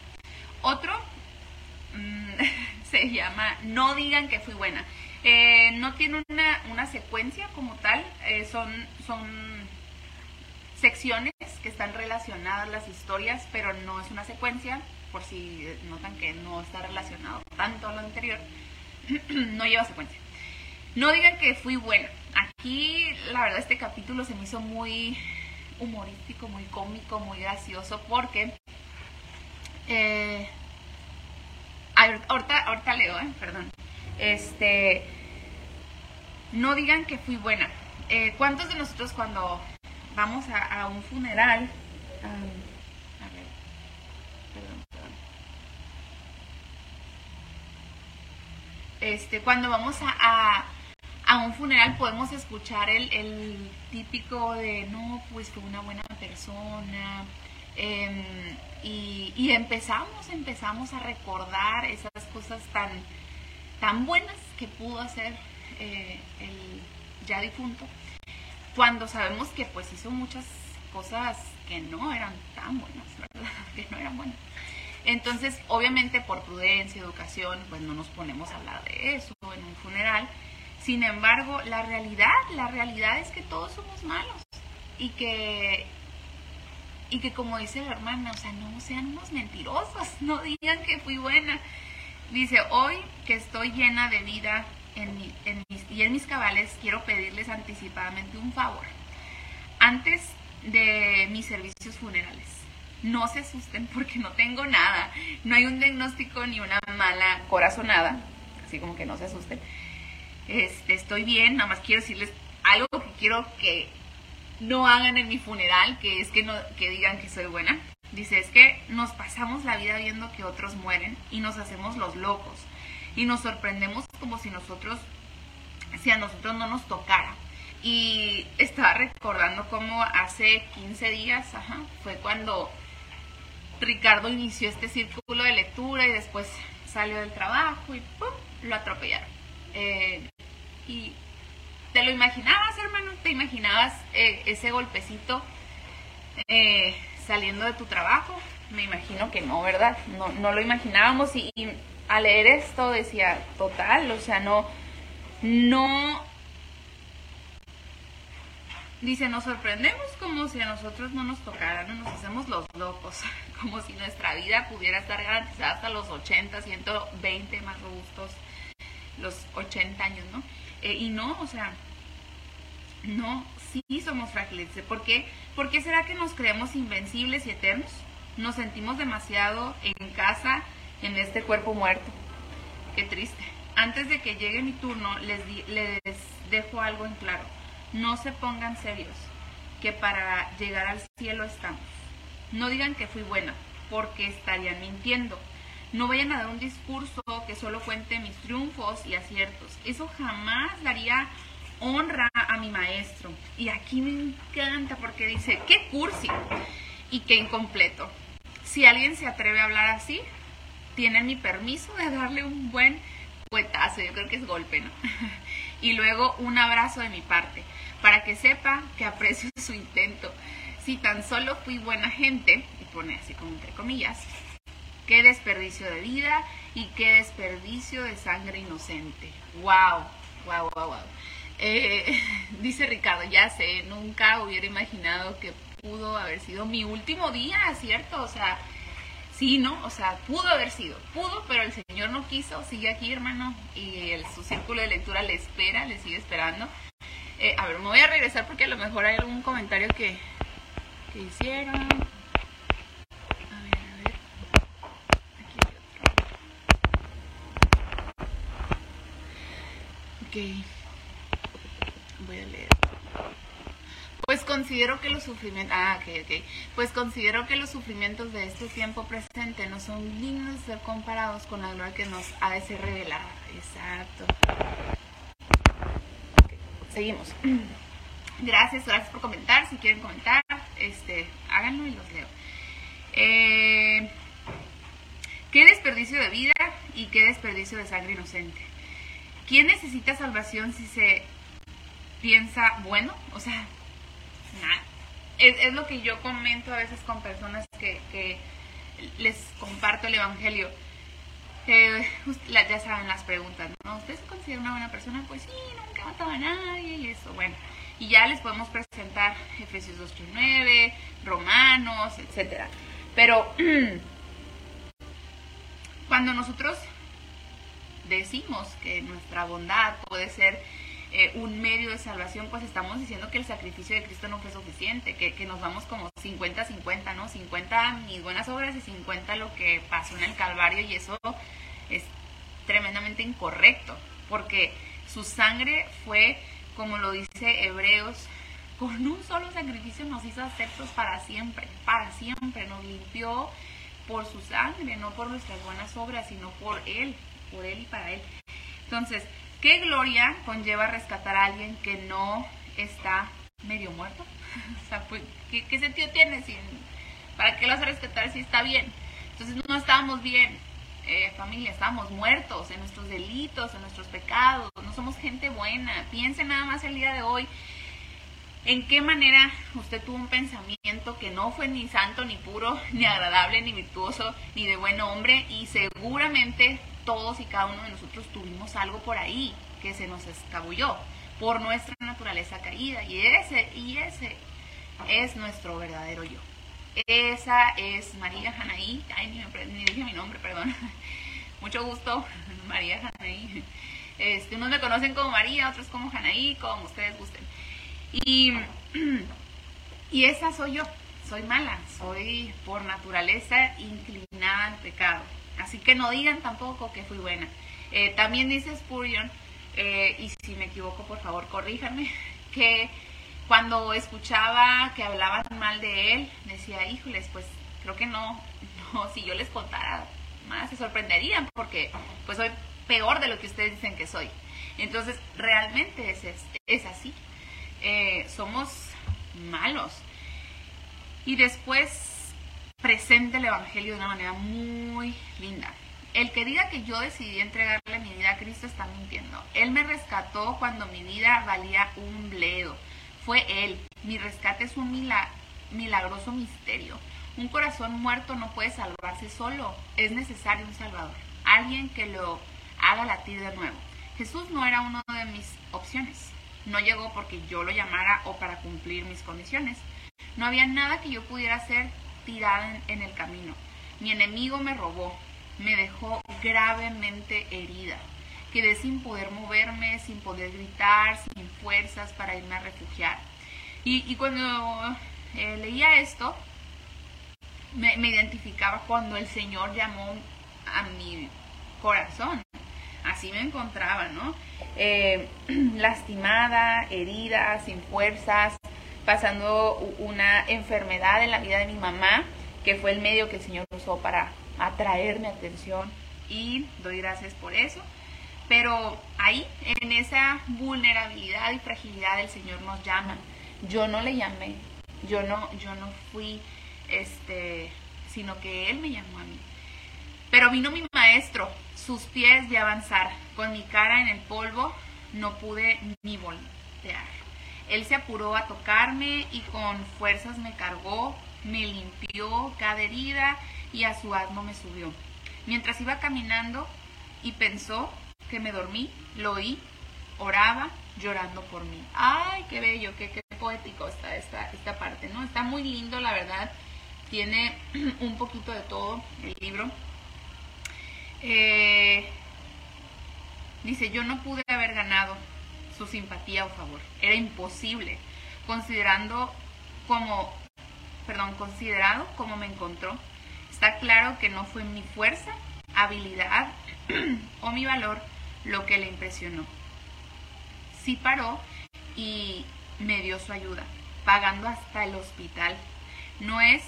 Otro mm, se llama No digan que fui buena. Eh, no tiene una, secuencia como tal, eh, son, son secciones que están relacionadas las historias, pero no es una secuencia, por si notan que no está relacionado tanto a lo anterior, no lleva secuencia. No digan que fui buena. Aquí, la verdad, este capítulo se me hizo muy humorístico, muy cómico, muy gracioso, porque eh, ahorita, ahorita leo, eh, perdón. Este, no digan que fui buena. Eh, ¿Cuántos de nosotros cuando vamos a, un funeral, a ver, perdón, perdón. Este, cuando vamos a, a, un funeral podemos escuchar el, el típico de, no, pues fue una buena persona, Em, y, empezamos, empezamos a recordar esas cosas tan, tan buenas que pudo hacer eh, el ya difunto, cuando sabemos que pues hizo muchas cosas que no eran tan buenas, ¿verdad? Que no eran buenas. Entonces, obviamente por prudencia, educación, pues no nos ponemos a hablar de eso en un funeral. Sin embargo, la realidad, la realidad es que todos somos malos y que y que como dice la hermana, o sea, no sean unos mentirosos, no digan que fui buena. Dice, hoy que estoy llena de vida y en mis cabales, quiero pedirles anticipadamente un favor. Antes de mis servicios funerales, no se asusten porque no tengo nada, no hay un diagnóstico ni una mala corazonada, así como que no se asusten. Este, estoy bien, nada más quiero decirles algo que quiero que no hagan en mi funeral, que es que, no, que digan que soy buena. Dice, es que nos pasamos la vida viendo que otros mueren y nos hacemos los locos y nos sorprendemos como si nosotros, si a nosotros no nos tocara. Y estaba recordando cómo hace 15 días, ajá, fue cuando Ricardo inició este círculo de lectura y después salió del trabajo y ¡pum! lo atropellaron. Eh, y te lo imaginabas, hermano, te imaginabas eh, ese golpecito eh, saliendo de tu trabajo? Me imagino que no, ¿verdad? No, no lo imaginábamos y, y al leer esto decía, total, o sea, no, no Dice, nos sorprendemos como si a nosotros no nos tocara, no nos hacemos los locos, como si nuestra vida pudiera estar garantizada hasta los 80, 120 más robustos, los 80 años, ¿no? Eh, y no, o sea, no, sí somos frágiles. ¿Por qué? ¿Por qué será que nos creemos invencibles y eternos? Nos sentimos demasiado en casa en este cuerpo muerto. Qué triste. Antes de que llegue mi turno, les, les dejo algo en claro no se pongan serios, que para llegar al cielo estamos. No digan que fui buena, porque estarían mintiendo. No vayan a dar un discurso que solo cuente mis triunfos y aciertos. Eso jamás daría honra a mi maestro. Y aquí me encanta porque dice, qué cursi y qué incompleto. Si alguien se atreve a hablar así, tienen mi permiso de darle un buen puetazo, yo creo que es golpe, ¿no? y luego un abrazo de mi parte para que sepa que aprecio su intento. Si tan solo fui buena gente, y pone así como entre comillas, qué desperdicio de vida y qué desperdicio de sangre inocente. ¡Wow! ¡Wow, wow, wow! Dice Ricardo, ya sé, nunca hubiera imaginado que pudo haber sido mi último día, ¿cierto? O sea, sí, ¿no? O sea, pudo haber sido, pudo, pero el Señor no quiso, sigue aquí, hermano, y su círculo de lectura le espera, le sigue esperando. Eh, a ver, me voy a regresar porque a lo mejor hay algún comentario que hicieron. A ver, a ver. Aquí hay otro. Voy a leer. Pues considero que los sufrimientos, ah, ok, ok. Pues considero que los sufrimientos de este tiempo presente no son dignos de ser comparados con la gloria que nos ha de ser revelada. Exacto. Seguimos. Gracias, gracias por comentar. Si quieren comentar, este, háganlo y los leo. Eh, qué desperdicio de vida y qué desperdicio de sangre inocente. ¿Quién necesita salvación si se piensa bueno? O sea, nada. Es, lo que yo comento a veces con personas que, les comparto el Evangelio eh, ya saben las preguntas, ¿no? ¿Usted se considera una buena persona? Pues sí, nunca ha matado a nadie y eso, bueno. Y ya les podemos presentar Efesios 2.9, Romanos, etcétera. Pero cuando nosotros decimos que nuestra bondad puede ser eh, un medio de salvación, pues estamos diciendo que el sacrificio de Cristo no fue suficiente, que, que nos vamos como 50-50, ¿no? 50 mis buenas obras y 50 lo que pasó en el Calvario y eso es tremendamente incorrecto, porque su sangre fue, como lo dice Hebreos, con un solo sacrificio nos hizo aceptos para siempre, para siempre, nos limpió por su sangre, no por nuestras buenas obras, sino por Él, por Él y para Él. Entonces, ¿qué gloria conlleva rescatar a alguien que no está medio muerto? o sea, pues, ¿qué, sentido tiene? ¿Para qué lo vas a rescatar si está bien? Entonces no estábamos bien, eh, familia, estamos muertos en nuestros delitos, en nuestros pecados, no somos gente buena. Piense nada más el día de hoy en qué manera usted tuvo un pensamiento que no fue ni santo, ni puro, ni agradable, ni virtuoso, ni de buen hombre y seguramente todos y cada uno de nosotros tuvimos algo por ahí que se nos escabulló por nuestra naturaleza caída y ese y ese es nuestro verdadero yo. Esa es María Janaí. Ay, ni, dije mi nombre, perdón. Mucho gusto, María Janaí. Este, unos me conocen como María, otros como Janaí, como ustedes gusten. Y, y esa soy yo. Soy mala, soy por naturaleza inclinada al pecado. Así que no digan tampoco que fui buena. Eh, también dice Spurgeon, eh, y si me equivoco, por favor, corríjanme, que cuando escuchaba que hablaban mal de él, decía, híjoles, pues creo que no, no, si yo les contara más se sorprenderían porque pues soy peor de lo que ustedes dicen que soy. Entonces, realmente es, es, así. Eh, somos malos. Y después presenta el Evangelio de una manera muy linda. El que diga que yo decidí entregarle mi vida a Cristo está mintiendo. Él me rescató cuando mi vida valía un bledo Fue Él. Mi rescate es un milagroso misterio. Un corazón muerto no puede salvarse solo. Es necesario un Salvador. Alguien que lo haga latir de nuevo. Jesús no era una de mis opciones. No llegó porque yo lo llamara o para cumplir mis condiciones. No había nada que yo pudiera hacer tirada en, el camino. Mi enemigo me robó, me dejó gravemente herida. Quedé sin poder moverme, sin poder gritar, sin fuerzas para irme a refugiar. Y, cuando eh, leía esto, me, identificaba cuando el Señor llamó a mi corazón. Así me encontraba, ¿no? Eh, lastimada, herida, sin fuerzas, pasando una enfermedad en la vida de mi mamá, que fue el medio que el Señor usó para atraer mi atención y doy gracias por eso. Pero ahí, en esa vulnerabilidad y fragilidad, el Señor nos llama. Yo no le llamé, yo no, yo no fui, este, sino que Él me llamó a mí. Pero vino mi maestro, sus pies de avanzar, con mi cara en el polvo, no pude ni voltear. Él se apuró a tocarme y con fuerzas me cargó, me limpió cada herida y a su asno me subió. Mientras iba caminando y pensó que me dormí, lo oí, oraba llorando por mí. Ay, qué bello, qué, qué poético está esta, esta parte, ¿no? Está muy lindo, la verdad. Tiene un poquito de todo el libro. Eh, dice, yo no pude haber ganado su simpatía o favor. Era imposible, considerando como, perdón, considerado como me encontró. Está claro que no fue mi fuerza, habilidad o mi valor lo que le impresionó. Sí paró y me dio su ayuda, pagando hasta el hospital. No es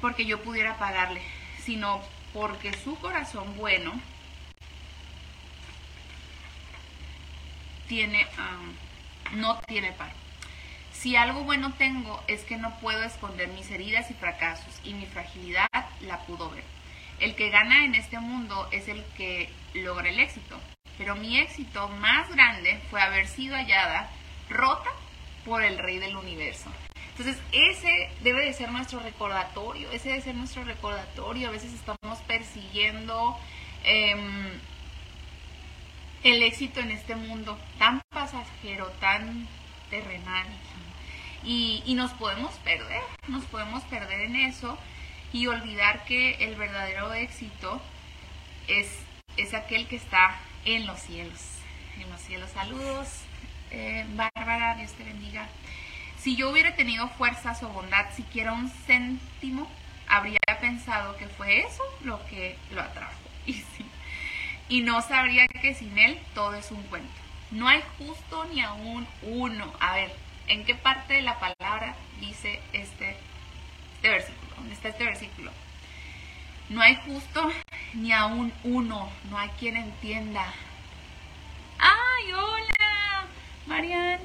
porque yo pudiera pagarle, sino porque su corazón bueno tiene, no tiene par. Si algo bueno tengo es que no puedo esconder mis heridas y fracasos y mi fragilidad la pudo ver. El que gana en este mundo es el que logra el éxito. Pero mi éxito más grande fue haber sido hallada rota por el rey del universo. Entonces, ese debe de ser nuestro recordatorio, ese debe ser nuestro recordatorio. A veces estamos persiguiendo em, el éxito en este mundo tan pasajero, tan terrenal. Y, nos podemos perder, nos podemos perder en eso y olvidar que el verdadero éxito es, es aquel que está en los cielos. En los cielos. Saludos, eh, Bárbara, Dios te bendiga. Si yo hubiera tenido fuerzas o bondad, siquiera un céntimo, habría pensado que fue eso lo que lo atrajo. Y sí, y no sabría que sin él todo es un cuento. No hay justo ni aún uno. A ver, ¿en qué parte de la palabra dice este, este versículo? ¿Dónde está este versículo? No hay justo ni aún uno. No hay quien entienda. ¡Ay, hola! Marian.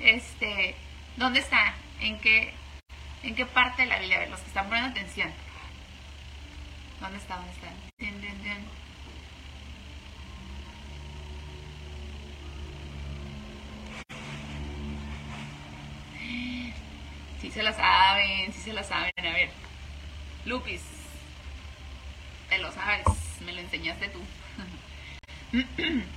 Este, ¿dónde está? ¿En qué, en qué parte de la Biblia? Los que están poniendo atención. ¿Dónde está? ¿Dónde está? Si se la saben, si se la saben. A ver, Lupis, te lo sabes, me lo enseñaste tú.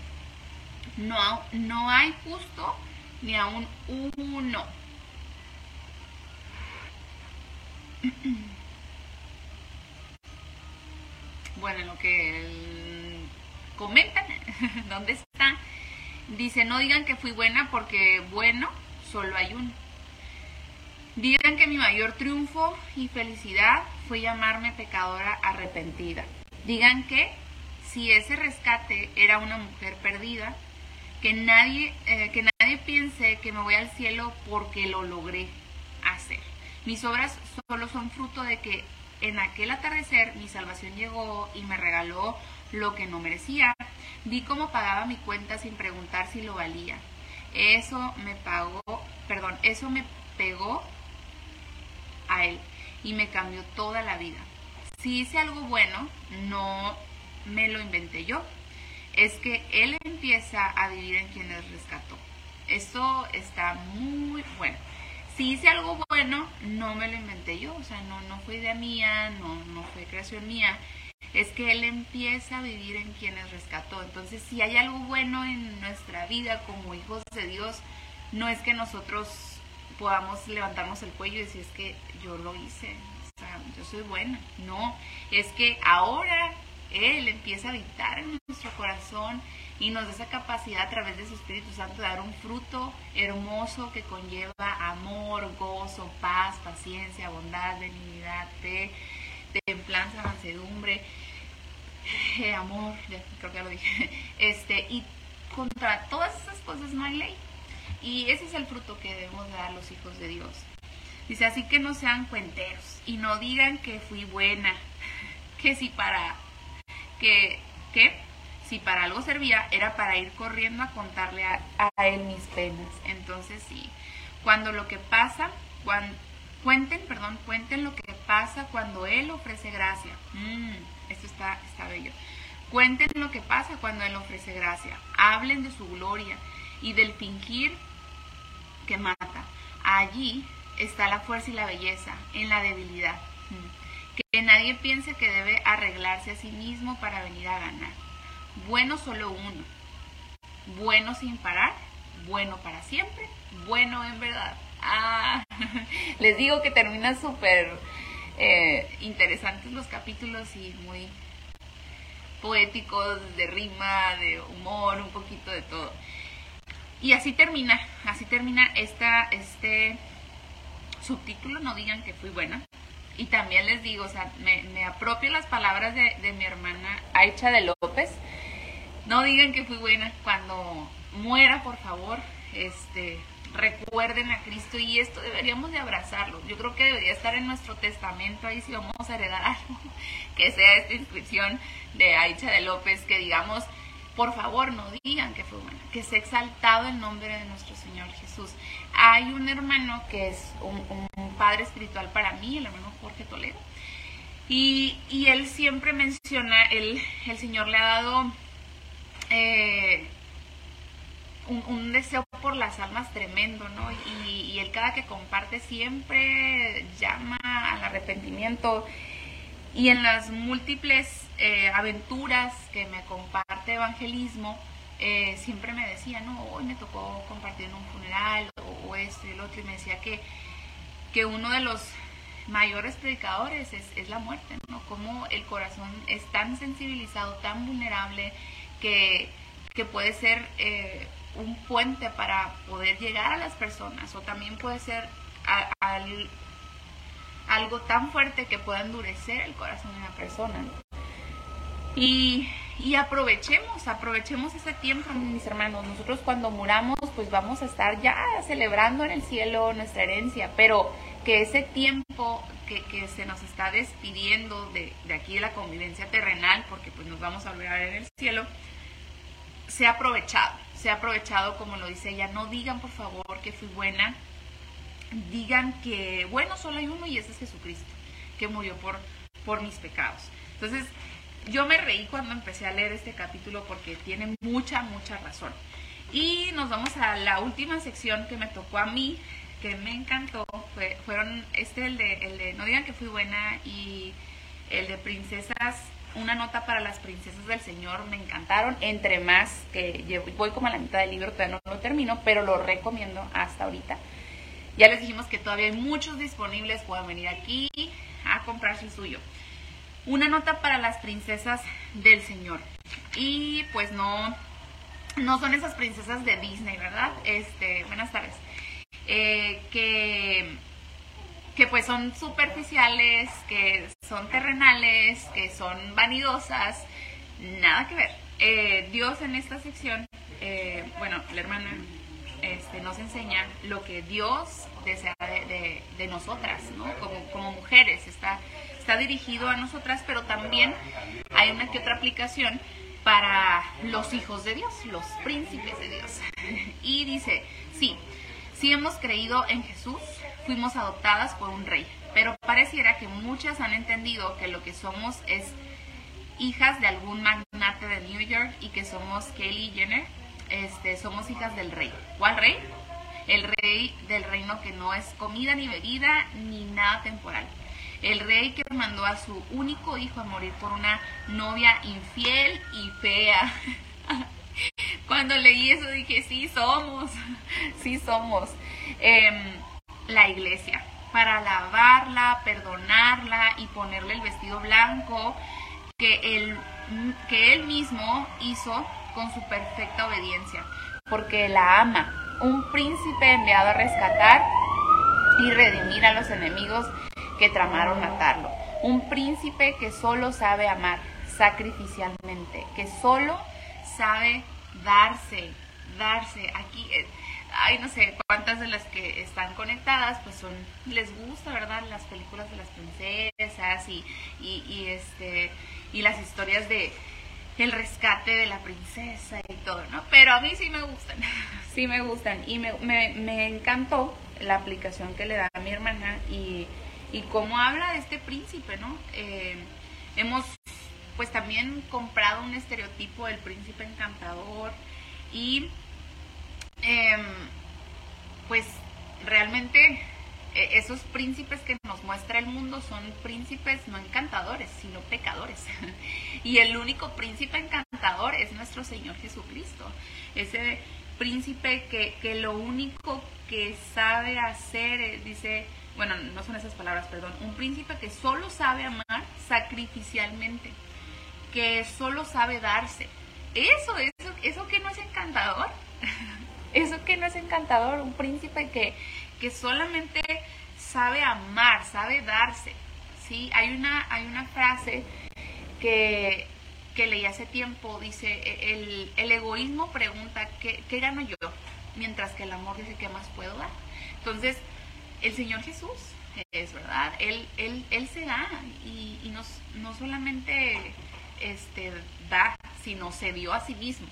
No, no hay justo ni a un uno. bueno, lo que comentan, ¿dónde está? Dice, no digan que fui buena porque bueno, solo hay uno. Digan que mi mayor triunfo y felicidad fue llamarme pecadora arrepentida. Digan que si ese rescate era una mujer perdida, que nadie, eh, que nadie piense que me voy al cielo porque lo logré hacer. Mis obras solo son fruto de que en aquel atardecer mi salvación llegó y me regaló lo que no merecía. Vi cómo pagaba mi cuenta sin preguntar si lo valía. Eso me pagó, perdón, eso me pegó a él y me cambió toda la vida. Si hice algo bueno, no me lo inventé yo. Es que él empieza a vivir en quien les rescató. Esto está muy bueno. Si hice algo bueno, no me lo inventé yo, o sea, no, no fue idea mía, no, no fue creación mía. Es que Él empieza a vivir en quienes rescató. Entonces, si hay algo bueno en nuestra vida como hijos de Dios, no es que nosotros podamos levantarnos el cuello y decir, es que yo lo hice, o sea, yo soy buena. No, es que ahora Él empieza a habitar en nuestro corazón y nos da esa capacidad a través de su Espíritu Santo de dar un fruto hermoso que conlleva amor, gozo, paz, paciencia, bondad, benignidad, fe, templanza, mansedumbre, eh, amor, creo que ya lo dije, este, y contra todas esas cosas no hay ley. Y ese es el fruto que debemos dar los hijos de Dios. Dice, así que no sean cuenteros y no digan que fui buena, que si para, que, que si para algo servía era para ir corriendo a contarle a, él mis penas. Entonces sí, cuando lo que pasa, cuando, cuenten, perdón, cuenten lo que pasa cuando él ofrece gracia. Mm, esto está, está bello. Cuenten lo que pasa cuando él ofrece gracia. Hablen de su gloria y del fingir que mata. Allí está la fuerza y la belleza, en la debilidad. Que nadie piense que debe arreglarse a sí mismo para venir a ganar. Bueno solo uno. Bueno sin parar, bueno para siempre, bueno en verdad. Ah, les digo que termina súper eh, interesantes los capítulos y muy poéticos, de rima, de humor, un poquito de todo. Y así termina, así termina esta, este subtítulo, no digan que fui buena. Y también les digo, o sea, me, apropio las palabras de, de, mi hermana Aicha de López. No digan que fui buena. Cuando muera, por favor, este, recuerden a Cristo y esto deberíamos de abrazarlo. Yo creo que debería estar en nuestro testamento ahí si vamos a heredar algo, que sea esta inscripción de Aicha de López, que digamos, por favor no digan que fue buena, que se ha exaltado el nombre de nuestro Señor Jesús. Hay un hermano que es un, padre espiritual para mí, el hermano Jorge Toledo, y, él siempre menciona, el Señor le ha dado eh, un, deseo por las almas tremendo, ¿no? Y, y él cada que comparte siempre llama al arrepentimiento y en las múltiples eh, aventuras que me comparte evangelismo, eh, siempre me decía, no, hoy me tocó compartir en un funeral o, esto y el otro, y me decía que, que uno de los mayores predicadores es, la muerte, ¿no? Como el corazón es tan sensibilizado, tan vulnerable, que, puede ser eh, un puente para poder llegar a las personas, o también puede ser algo tan fuerte que pueda endurecer el corazón de una persona. Y, aprovechemos, aprovechemos ese tiempo, mis hermanos. Nosotros cuando muramos, pues vamos a estar ya celebrando en el cielo nuestra herencia, pero que ese tiempo que, se nos está despidiendo de, aquí de la convivencia terrenal, porque pues nos vamos a ver en el cielo, sea aprovechado, sea aprovechado como lo dice ella. No digan por favor que fui buena, digan que, bueno, solo hay uno y ese es Jesucristo, que murió por mis pecados. Entonces, yo me reí cuando empecé a leer este capítulo porque tiene mucha, mucha razón. Y nos vamos a la última sección que me tocó a mí, que me encantó. Fue, fueron este, el de, el de No digan que fui buena y el de princesas, una nota para las princesas del Señor, me encantaron. Entre más, que voy como a la mitad del libro, todavía no lo termino, pero lo recomiendo hasta ahorita. Ya les dijimos que todavía hay muchos disponibles, pueden venir aquí a comprarse el suyo una nota para las princesas del Señor. Y pues no, no son esas princesas de Disney, ¿verdad? Este, buenas tardes. Eh, que, que pues son superficiales, que son terrenales, que son vanidosas, nada que ver. Eh, Dios en esta sección, eh, bueno, la hermana este, nos enseña lo que Dios desea de, de, nosotras, ¿no? Como, como mujeres, está está dirigido a nosotras, pero también hay una que otra aplicación para los hijos de Dios, los príncipes de Dios. Y dice, sí, si hemos creído en Jesús, fuimos adoptadas por un rey, pero pareciera que muchas han entendido que lo que somos es hijas de algún magnate de New York y que somos Kelly Jenner, este, somos hijas del rey. ¿Cuál rey? El rey del reino que no es comida ni bebida ni nada temporal. El rey que mandó a su único hijo a morir por una novia infiel y fea. Cuando leí eso dije, sí somos, sí somos. Em, la iglesia, para alabarla, perdonarla y ponerle el vestido blanco que él, que él mismo hizo con su perfecta obediencia, porque la ama, un príncipe enviado a rescatar y redimir a los enemigos que tramaron matarlo, un príncipe que solo sabe amar sacrificialmente, que solo sabe darse, darse. Aquí, eh, ay, no sé cuántas de las que están conectadas, pues son, les gusta, ¿verdad? Las películas de las princesas y, y, este, y las historias de el rescate de la princesa y todo, ¿no? Pero a mí sí me gustan, sí me gustan. Y me, me, me encantó la aplicación que le da a mi hermana y, y cómo habla de este príncipe, ¿no? Eh, hemos pues también comprado un estereotipo del príncipe encantador y em, pues realmente e, esos príncipes que nos muestra el mundo son príncipes no encantadores, sino pecadores. y el único príncipe encantador es nuestro Señor Jesucristo. Ese príncipe que, que lo único que sabe hacer, eh, dice, bueno, no son esas palabras, perdón, un príncipe que solo sabe amar sacrificialmente que solo sabe darse. Eso, eso, eso que no es encantador. Eso que no es encantador, un príncipe que, que solamente sabe amar, sabe darse. ¿sí? Hay, una, hay una frase que, que leí hace tiempo, dice, e, el, el egoísmo pregunta, ¿qué, ¿qué, gano yo? Mientras que el amor dice, ¿qué más puedo dar? Entonces, el Señor Jesús es verdad, Él, él, él se da y, y no, no solamente este, da, sino se dio a sí mismo.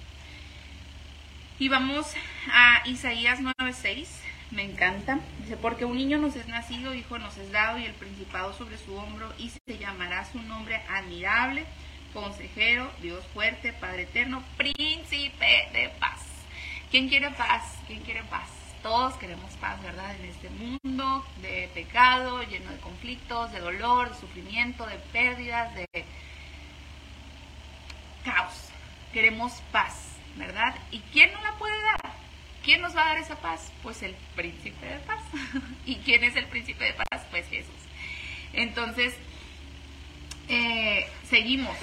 Y vamos a Isaías 9:6, me encanta. Dice, porque un niño nos es nacido, hijo nos es dado y el principado sobre su hombro y se llamará su nombre admirable, consejero, Dios fuerte, Padre eterno, príncipe de paz. ¿Quién quiere paz? ¿Quién quiere paz? Todos queremos paz, ¿verdad? En este mundo de pecado, lleno de conflictos, de dolor, de sufrimiento, de pérdidas, de caos, queremos paz, ¿verdad? ¿Y quién nos la puede dar? ¿Quién nos va a dar esa paz? Pues el príncipe de paz. ¿Y quién es el príncipe de paz? Pues Jesús. Entonces, eh, seguimos,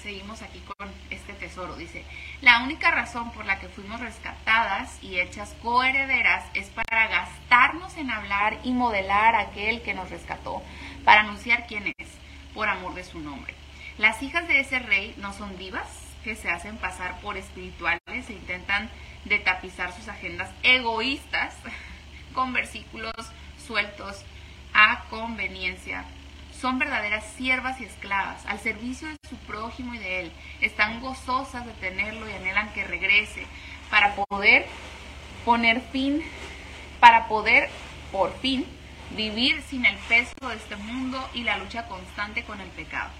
seguimos aquí con este tesoro. Dice, la única razón por la que fuimos rescatadas y hechas coherederas es para gastarnos en hablar y modelar a aquel que nos rescató, para anunciar quién es, por amor de su nombre. Las hijas de ese rey no son divas que se hacen pasar por espirituales e intentan detapizar sus agendas egoístas con versículos sueltos a conveniencia. Son verdaderas siervas y esclavas al servicio de su prójimo y de él. Están gozosas de tenerlo y anhelan que regrese para poder poner fin, para poder por fin vivir sin el peso de este mundo y la lucha constante con el pecado.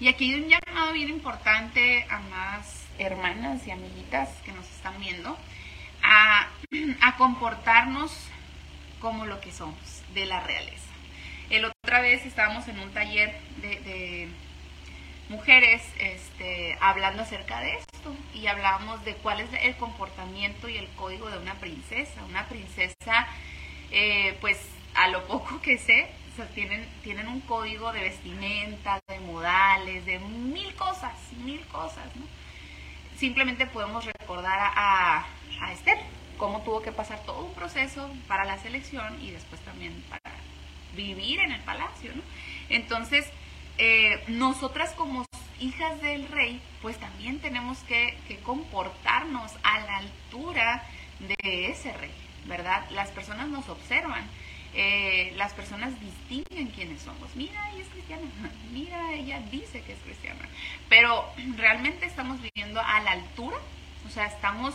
Y aquí hay un llamado bien importante a más hermanas y amiguitas que nos están viendo a, comportarnos como lo que somos, de la realeza. El otra vez estábamos en un taller de, mujeres este, hablando acerca de esto y hablábamos de cuál es el comportamiento y el código de una princesa. Una princesa, eh, pues a lo poco que sé, tienen, tienen un código de vestimenta, de modales, de mil cosas, mil cosas, ¿no? Simplemente podemos recordar a, a Esther, cómo tuvo que pasar todo un proceso para la selección y después también para vivir en el palacio, ¿no? Entonces, eh, nosotras como hijas del rey, pues también tenemos que, que, comportarnos a la altura de ese rey, ¿verdad? Las personas nos observan eh, las personas distinguen quiénes somos. Mira, ella es cristiana, mira, ella dice que es cristiana. Pero realmente estamos viviendo a la altura, o sea, estamos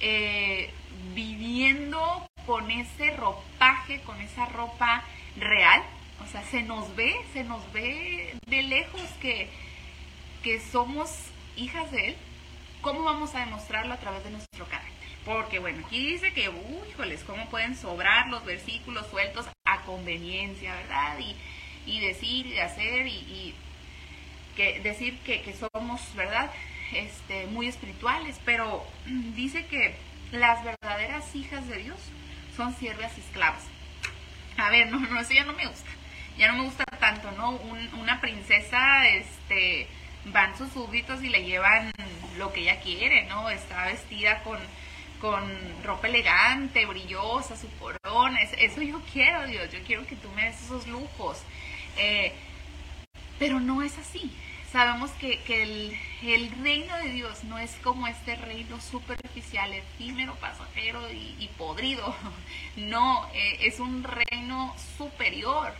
eh, viviendo con ese ropaje, con esa ropa real. O sea, se nos ve, se nos ve de lejos que, que somos hijas de Él. ¿Cómo vamos a demostrarlo a través de nuestro carácter? Porque bueno, aquí dice que, híjoles, cómo pueden sobrar los versículos sueltos a conveniencia, ¿verdad? Y, y decir y hacer y, que decir que, que, somos, ¿verdad? Este, muy espirituales, pero dice que las verdaderas hijas de Dios son siervas y esclavas. A ver, no, no, eso ya no me gusta. Ya no me gusta tanto, ¿no? una princesa, este, van sus súbditos y le llevan lo que ella quiere, ¿no? Está vestida con, con ropa elegante, brillosa, su corona. Eso yo quiero, Dios. Yo quiero que tú me des esos lujos. Eh, pero no es así. Sabemos que, el, reino de Dios no es como este reino superficial, efímero, pasajero y, podrido. No, eh, es un reino superior,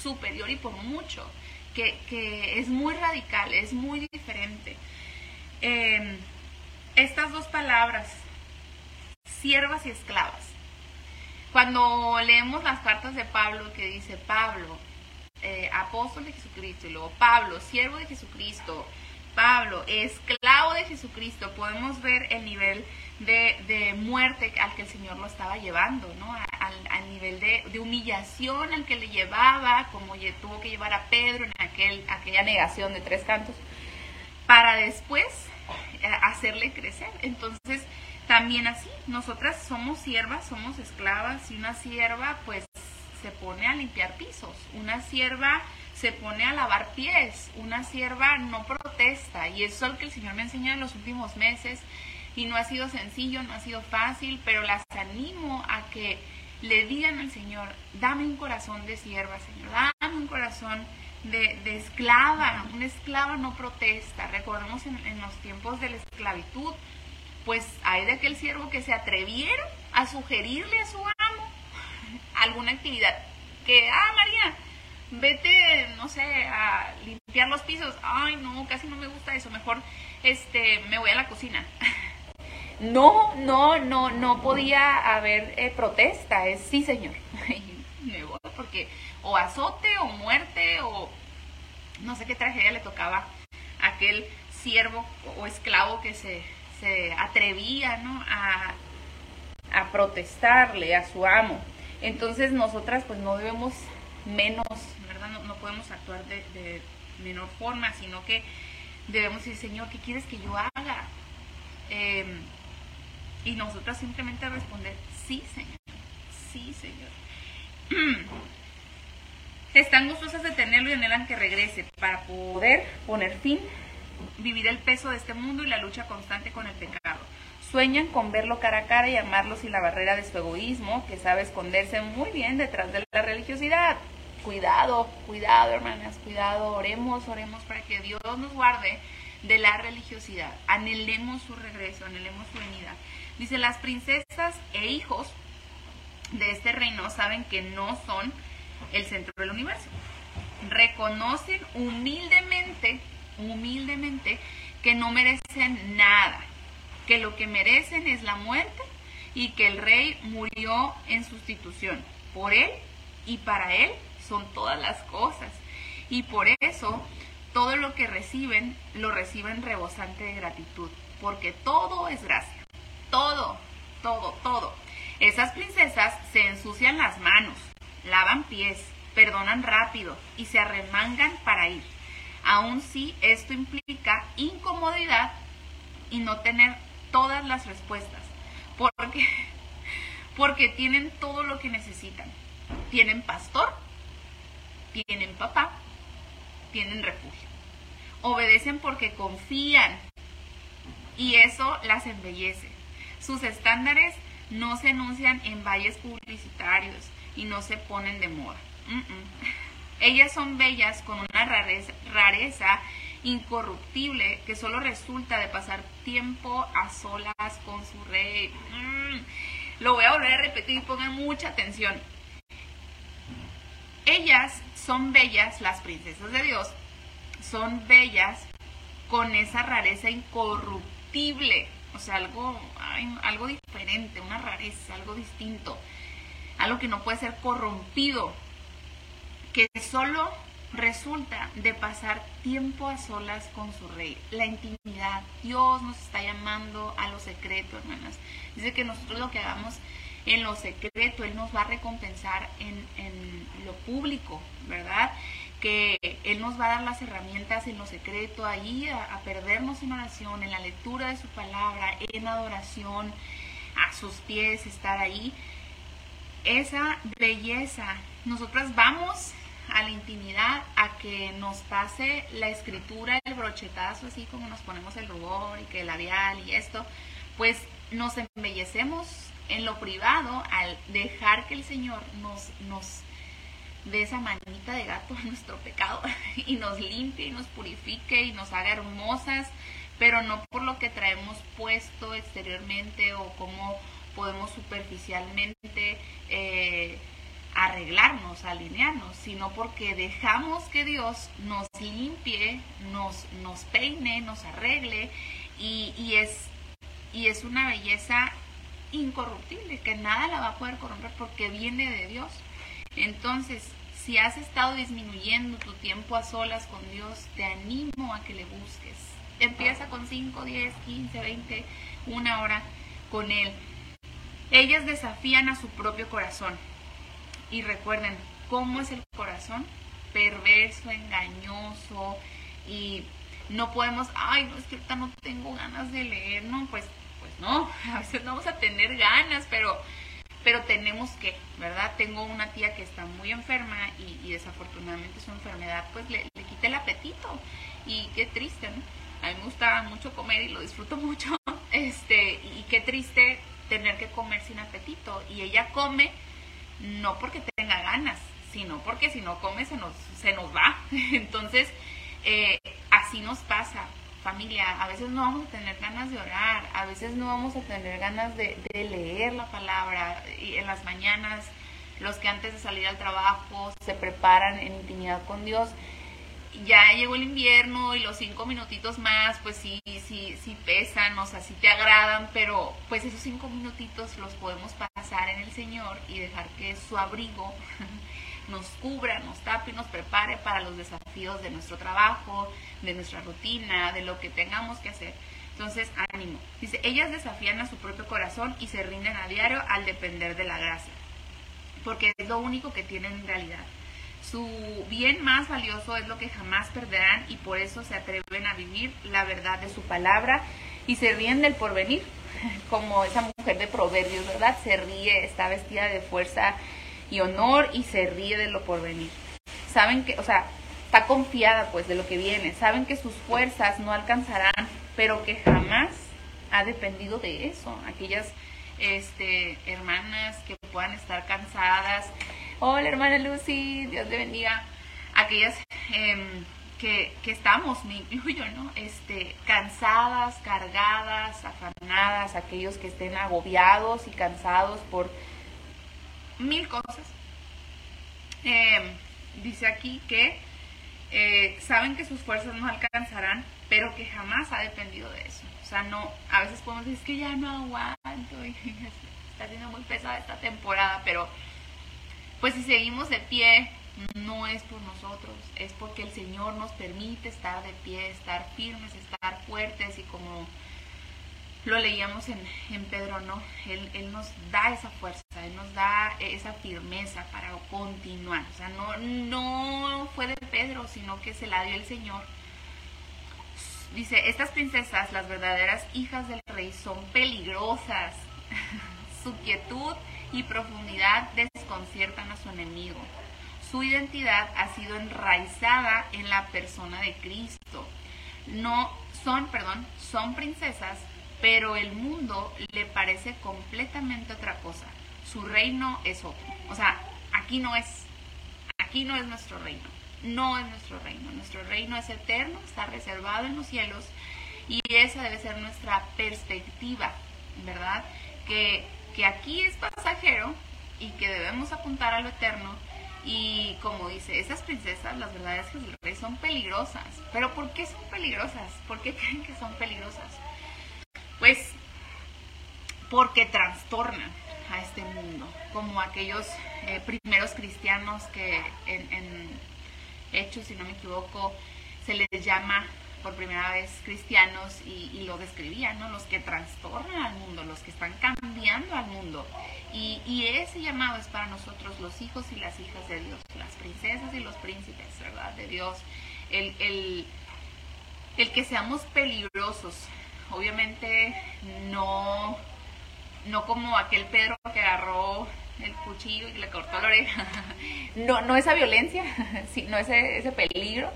superior y por mucho, que, es muy radical, es muy diferente. Em, estas dos palabras, siervas y esclavas. Cuando leemos las cartas de Pablo que dice Pablo, eh, apóstol de Jesucristo, y luego Pablo, siervo de Jesucristo, Pablo, esclavo de Jesucristo, podemos ver el nivel de, muerte al que el Señor lo estaba llevando, ¿no? Al, nivel de, humillación al que le llevaba, como tuvo que llevar a Pedro en aquel, aquella negación de tres cantos, para después eh, hacerle crecer. Entonces, también así, nosotras somos siervas, somos esclavas, y una sierva, pues se pone a limpiar pisos, una sierva se pone a lavar pies, una sierva no protesta y eso es lo que el Señor me enseña en los últimos meses y no ha sido sencillo, no ha sido fácil, pero las animo a que le digan al Señor, dame un corazón de sierva, Señor, dame un corazón de, esclava, una esclava no protesta. Recordemos en, en los tiempos de la esclavitud, pues hay de aquel siervo que se atreviera a sugerirle a su amo alguna actividad. Que, ah, María, vete, no sé, a limpiar los pisos. Ay, no, casi no me gusta eso. Mejor, este, me voy a la cocina. No, no, no, no podía haber eh, protesta. Es sí, señor. me voy porque o azote o muerte o no sé qué tragedia le tocaba a aquel siervo o esclavo que se, se atrevía, ¿no? A, protestarle a su amo. Entonces nosotras pues no debemos menos, ¿verdad? No, podemos actuar de, menor forma, sino que debemos decir, Señor, ¿qué quieres que yo haga? Em, y nosotras simplemente responder, sí, Señor, sí, Señor. Están gustosas de tenerlo y anhelan que regrese para poder poner fin, vivir el peso de este mundo y la lucha constante con el pecado. Sueñan con verlo cara a cara y amarlo sin la barrera de su egoísmo, que sabe esconderse muy bien detrás de la religiosidad. Cuidado, cuidado, hermanas, cuidado. Oremos, oremos para que Dios nos guarde de la religiosidad. Anhelemos su regreso, anhelemos su venida. Dice, las princesas e hijos de este reino saben que no son el centro del universo. Reconocen humildemente, humildemente, que no merecen nada que lo que merecen es la muerte y que el rey murió en sustitución. Por él y para él son todas las cosas. Y por eso todo lo que reciben lo reciben rebosante de gratitud, porque todo es gracia. Todo, todo, todo. Esas princesas se ensucian las manos, lavan pies, perdonan rápido y se arremangan para ir. Aun si esto implica incomodidad y no tener todas las respuestas, porque, porque tienen todo lo que necesitan. Tienen pastor, tienen papá, tienen refugio. Obedecen porque confían y eso las embellece. Sus estándares no se anuncian en valles publicitarios y no se ponen de moda. Ellas son bellas con una rareza, incorruptible que solo resulta de pasar tiempo a solas con su rey. Mm. Lo voy a volver a repetir y pongan mucha atención. Ellas son bellas, las princesas de Dios, son bellas con esa rareza incorruptible, o sea, algo, algo diferente, una rareza, algo distinto, algo que no puede ser corrompido, que solo resulta de pasar tiempo a solas con su rey, la intimidad. Dios nos está llamando a lo secreto, hermanas. Dice que nosotros lo que hagamos en lo secreto, Él nos va a recompensar en, en lo público, ¿verdad? Que Él nos va a dar las herramientas en lo secreto, ahí a, a perdernos en oración, en la lectura de su palabra, en adoración, a sus pies, estar ahí. Esa belleza, nosotras vamos a la intimidad, a que nos pase la escritura, el brochetazo, así como nos ponemos el rubor y que el labial y esto, pues nos embellecemos en lo privado al dejar que el Señor nos, nos dé esa manita de gato a nuestro pecado y nos limpie y nos purifique y nos haga hermosas, pero no por lo que traemos puesto exteriormente o como podemos superficialmente eh, arreglarnos, alinearnos, sino porque dejamos que Dios nos limpie, nos, nos peine, nos arregle y, es, y es una belleza incorruptible, que nada la va a poder corromper porque viene de Dios. Entonces, si has estado disminuyendo tu tiempo a solas con Dios, te animo a que le busques. Empieza con 5, 10, 15, 20, una hora con Él. Ellas desafían a su propio corazón. Y recuerden, ¿cómo es el corazón? Perverso, engañoso y no podemos, ay, no es que ahorita no tengo ganas de leer, no, pues no, a veces no vamos a tener ganas, pero, pero tenemos que, ¿verdad? Tengo una tía que está muy enferma y, desafortunadamente su enfermedad pues le, le quita el apetito y qué triste, ¿no? A mí me gusta mucho comer y lo disfruto mucho, este, y qué triste tener que comer sin apetito. Y ella come no porque tenga ganas, sino porque si no come se nos, se nos va. Entonces, eh, así nos pasa familia, a veces no vamos a tener ganas de orar, a veces no vamos a tener ganas de, leer la palabra y en las mañanas los que antes de salir al trabajo se preparan en intimidad con Dios. Ya llegó el invierno y los cinco minutitos más, pues sí, sí, sí pesan, o sea, sí te agradan, pero pues esos cinco minutitos los podemos pasar en el Señor y dejar que su abrigo nos cubra, nos tape y nos prepare para los desafíos de nuestro trabajo, de nuestra rutina, de lo que tengamos que hacer. Entonces, ánimo. Dice, ellas desafían a su propio corazón y se rinden a diario al depender de la gracia, porque es lo único que tienen en realidad. Su bien más valioso es lo que jamás perderán y por eso se atreven a vivir la verdad de su palabra y se ríen del porvenir, como esa mujer de Proverbios, ¿verdad? Se ríe, está vestida de fuerza y honor y se ríe de lo porvenir. Saben que, o sea, está confiada pues de lo que viene, saben que sus fuerzas no alcanzarán, pero que jamás ha dependido de eso. Aquellas este, hermanas que puedan estar cansadas. Hola hermana Lucy, Dios le bendiga. Aquellas em, que, que, estamos, me incluyo, ¿no? Este, cansadas, cargadas, afanadas, aquellos que estén agobiados y cansados por mil cosas. Em, dice aquí que eh, saben que sus fuerzas no alcanzarán, pero que jamás ha dependido de eso. O sea, no, a veces podemos decir que ya no aguanto y está siendo muy pesada esta temporada, pero pues si seguimos de pie, no es por nosotros, es porque el Señor nos permite estar de pie, estar firmes, estar fuertes y como lo leíamos en, en Pedro, ¿no? Él, él, nos da esa fuerza, Él nos da esa firmeza para continuar. O sea, no, no fue de Pedro, sino que se la dio el Señor. Dice, estas princesas, las verdaderas hijas del rey, son peligrosas. su quietud y profundidad desconciertan a su enemigo. Su identidad ha sido enraizada en la persona de Cristo. No son, perdón, son princesas pero el mundo le parece completamente otra cosa. Su reino es otro. O sea, aquí no es, aquí no es nuestro reino. No es nuestro reino. Nuestro reino es eterno, está reservado en los cielos y esa debe ser nuestra perspectiva, ¿verdad? Que, que aquí es pasajero y que debemos apuntar a lo eterno. Y como dice, esas princesas, las verdades que rey son peligrosas. ¿Pero por qué son peligrosas? ¿Por qué creen que son peligrosas? Pues porque trastornan a este mundo, como aquellos eh, primeros cristianos que en, Hechos, si no me equivoco, se les llama por primera vez cristianos y, lo describían, ¿no? Los que trastornan al mundo, los que están cambiando al mundo. Y, ese llamado es para nosotros, los hijos y las hijas de Dios, las princesas y los príncipes, ¿verdad? De Dios. El, el, que seamos peligrosos, obviamente no, no como aquel Pedro que agarró el cuchillo y le cortó la oreja. No, no esa violencia, no ese, ese peligro,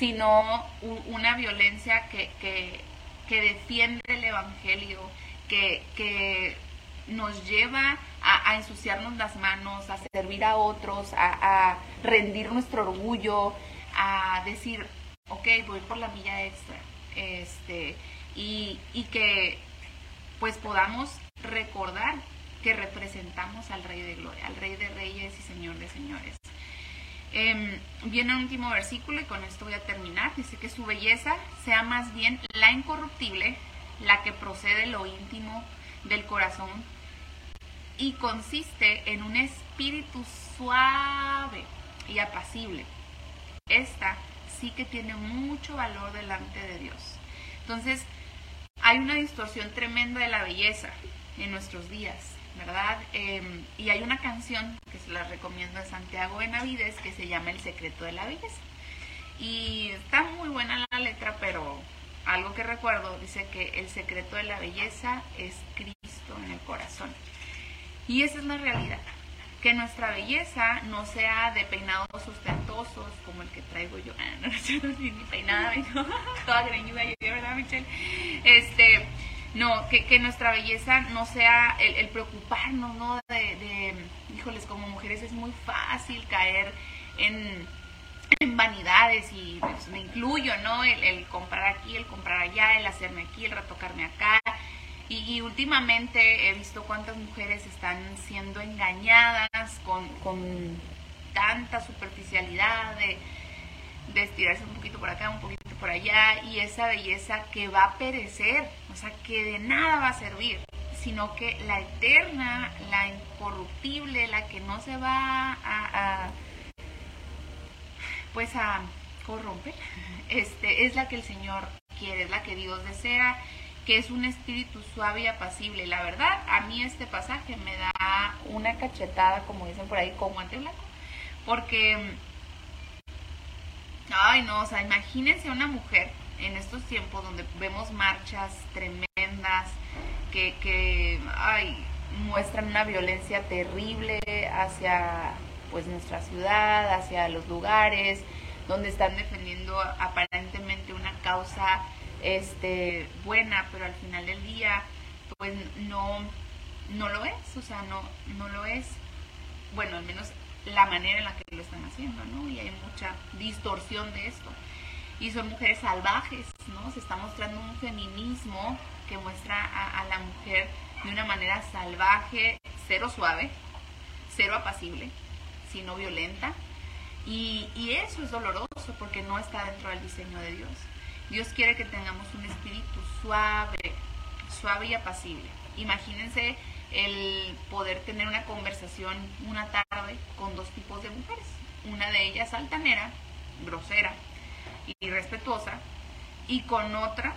sino una violencia que, que, defiende el Evangelio, que, nos lleva a, ensuciarnos las manos, a servir a otros, a, rendir nuestro orgullo, a decir, ok, voy por la milla extra. Este, y, y que pues podamos recordar que representamos al Rey de Gloria, al Rey de Reyes y Señor de Señores. Eh, viene el último versículo y con esto voy a terminar. Dice que su belleza sea más bien la incorruptible, la que procede de lo íntimo del corazón y consiste en un espíritu suave y apacible. Esta sí que tiene mucho valor delante de Dios. Entonces, hay una distorsión tremenda de la belleza en nuestros días. ¿Verdad? Em, y hay una canción que se la recomiendo de Santiago Benavides que se llama El secreto de la belleza. Y está muy buena la letra, pero algo que recuerdo dice que el secreto de la belleza es Cristo en el corazón. Y esa es la realidad. Que nuestra belleza no sea de peinados sustentosos como el que traigo yo. Ah, no, no, ni peinada, toda greñuda, ¿verdad, Michelle? Este, no, que, nuestra belleza no sea el, preocuparnos, ¿no? De, híjoles, como mujeres es muy fácil caer en, vanidades y pues, me incluyo, ¿no? El, comprar aquí, el comprar allá, el hacerme aquí, el retocarme acá. Y, últimamente he visto cuántas mujeres están siendo engañadas con, con tanta superficialidad de de estirarse un poquito por acá, un poquito por allá, y esa belleza que va a perecer, o sea, que de nada va a servir, sino que la eterna, la incorruptible, la que no se va a, pues a corromper, este, es la que el Señor quiere, es la que Dios desea, que es un espíritu suave y apacible. La verdad, a mí este pasaje me da una cachetada, como dicen por ahí, como ante blanco, porque Ay, no, o sea, imagínense una mujer en estos tiempos donde vemos marchas tremendas que, que ay, muestran una violencia terrible hacia pues nuestra ciudad, hacia los lugares, donde están defendiendo aparentemente una causa este buena, pero al final del día pues no no lo es, o sea, no no lo es. Bueno, al menos la manera en la que lo están haciendo, ¿no? Y hay mucha distorsión de esto. Y son mujeres salvajes, ¿no? Se está mostrando un feminismo que muestra a, la mujer de una manera salvaje, cero suave, cero apacible, sino violenta. Y, y eso es doloroso porque no está dentro del diseño de Dios. Dios quiere que tengamos un espíritu suave, suave y apacible. Imagínense el poder tener una conversación una tarde con dos tipos de mujeres. Una de ellas altanera, grosera y respetuosa, y con otra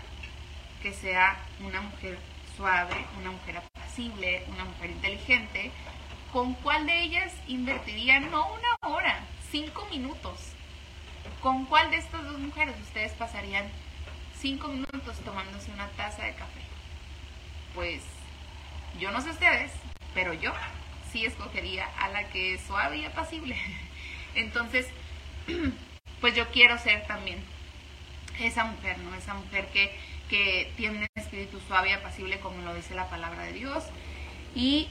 que sea una mujer suave, una mujer apacible, una mujer inteligente, ¿con cuál de ellas invertirían no una hora, cinco minutos? ¿Con cuál de estas dos mujeres ustedes pasarían cinco minutos tomándose una taza de café? Pues yo no sé ustedes, pero yo sí escogería a la que es suave y apacible. Entonces, pues yo quiero ser también esa mujer, ¿no? Esa mujer que, que tiene un espíritu suave y apacible, como lo dice la palabra de Dios, y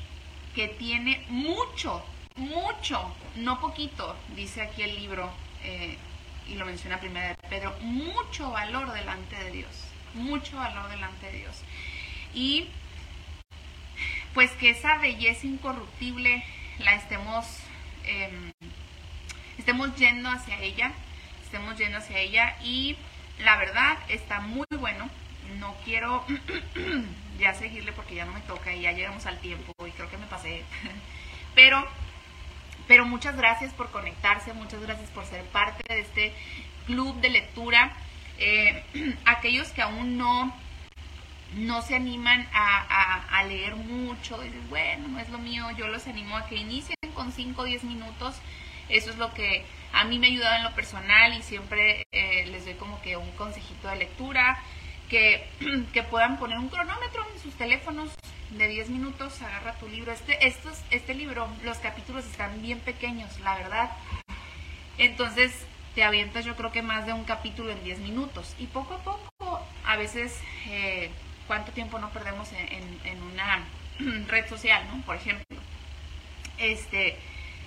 que tiene mucho, mucho, no poquito, dice aquí el libro, eh, y lo menciona primero de Pedro, mucho valor delante de Dios, mucho valor delante de Dios. Y pues que esa belleza incorruptible la estemos, em, estemos yendo hacia ella, estemos yendo hacia ella y la verdad está muy bueno. No quiero ya seguirle porque ya no me toca y ya llegamos al tiempo y creo que me pasé. Pero Pero muchas gracias por conectarse, muchas gracias por ser parte de este club de lectura. Eh, aquellos que aún no, no se animan a, leer mucho, dices, bueno, no es lo mío, yo los animo a que inicien con 5 o 10 minutos. Eso es lo que a mí me ha ayudado en lo personal y siempre eh, les doy como que un consejito de lectura, que, que puedan poner un cronómetro en sus teléfonos de 10 minutos, agarra tu libro. Este, estos, este libro, los capítulos están bien pequeños, la verdad. Entonces te avientas yo creo que más de un capítulo en 10 minutos. Y poco a poco, a veces, eh, ¿cuánto tiempo no perdemos en, en, una red social, ¿no? Por ejemplo. Este,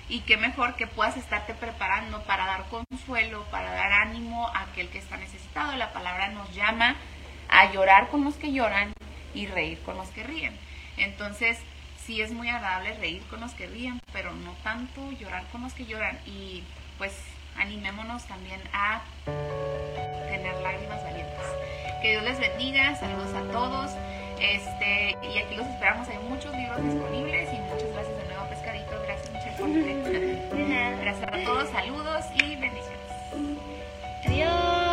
y qué mejor que puedas estarte preparando para dar consuelo, para dar ánimo a aquel que está necesitado. La palabra nos llama a llorar con los que lloran y reír con los que ríen. Entonces, sí es muy agradable reír con los que ríen, pero no tanto llorar con los que lloran. Y pues animémonos también a tener lágrimas valientes. Que Dios les bendiga, saludos a todos. Este, y aquí los esperamos, hay muchos libros disponibles y muchas gracias de completo. Gracias a todos, saludos y bendiciones. Adiós.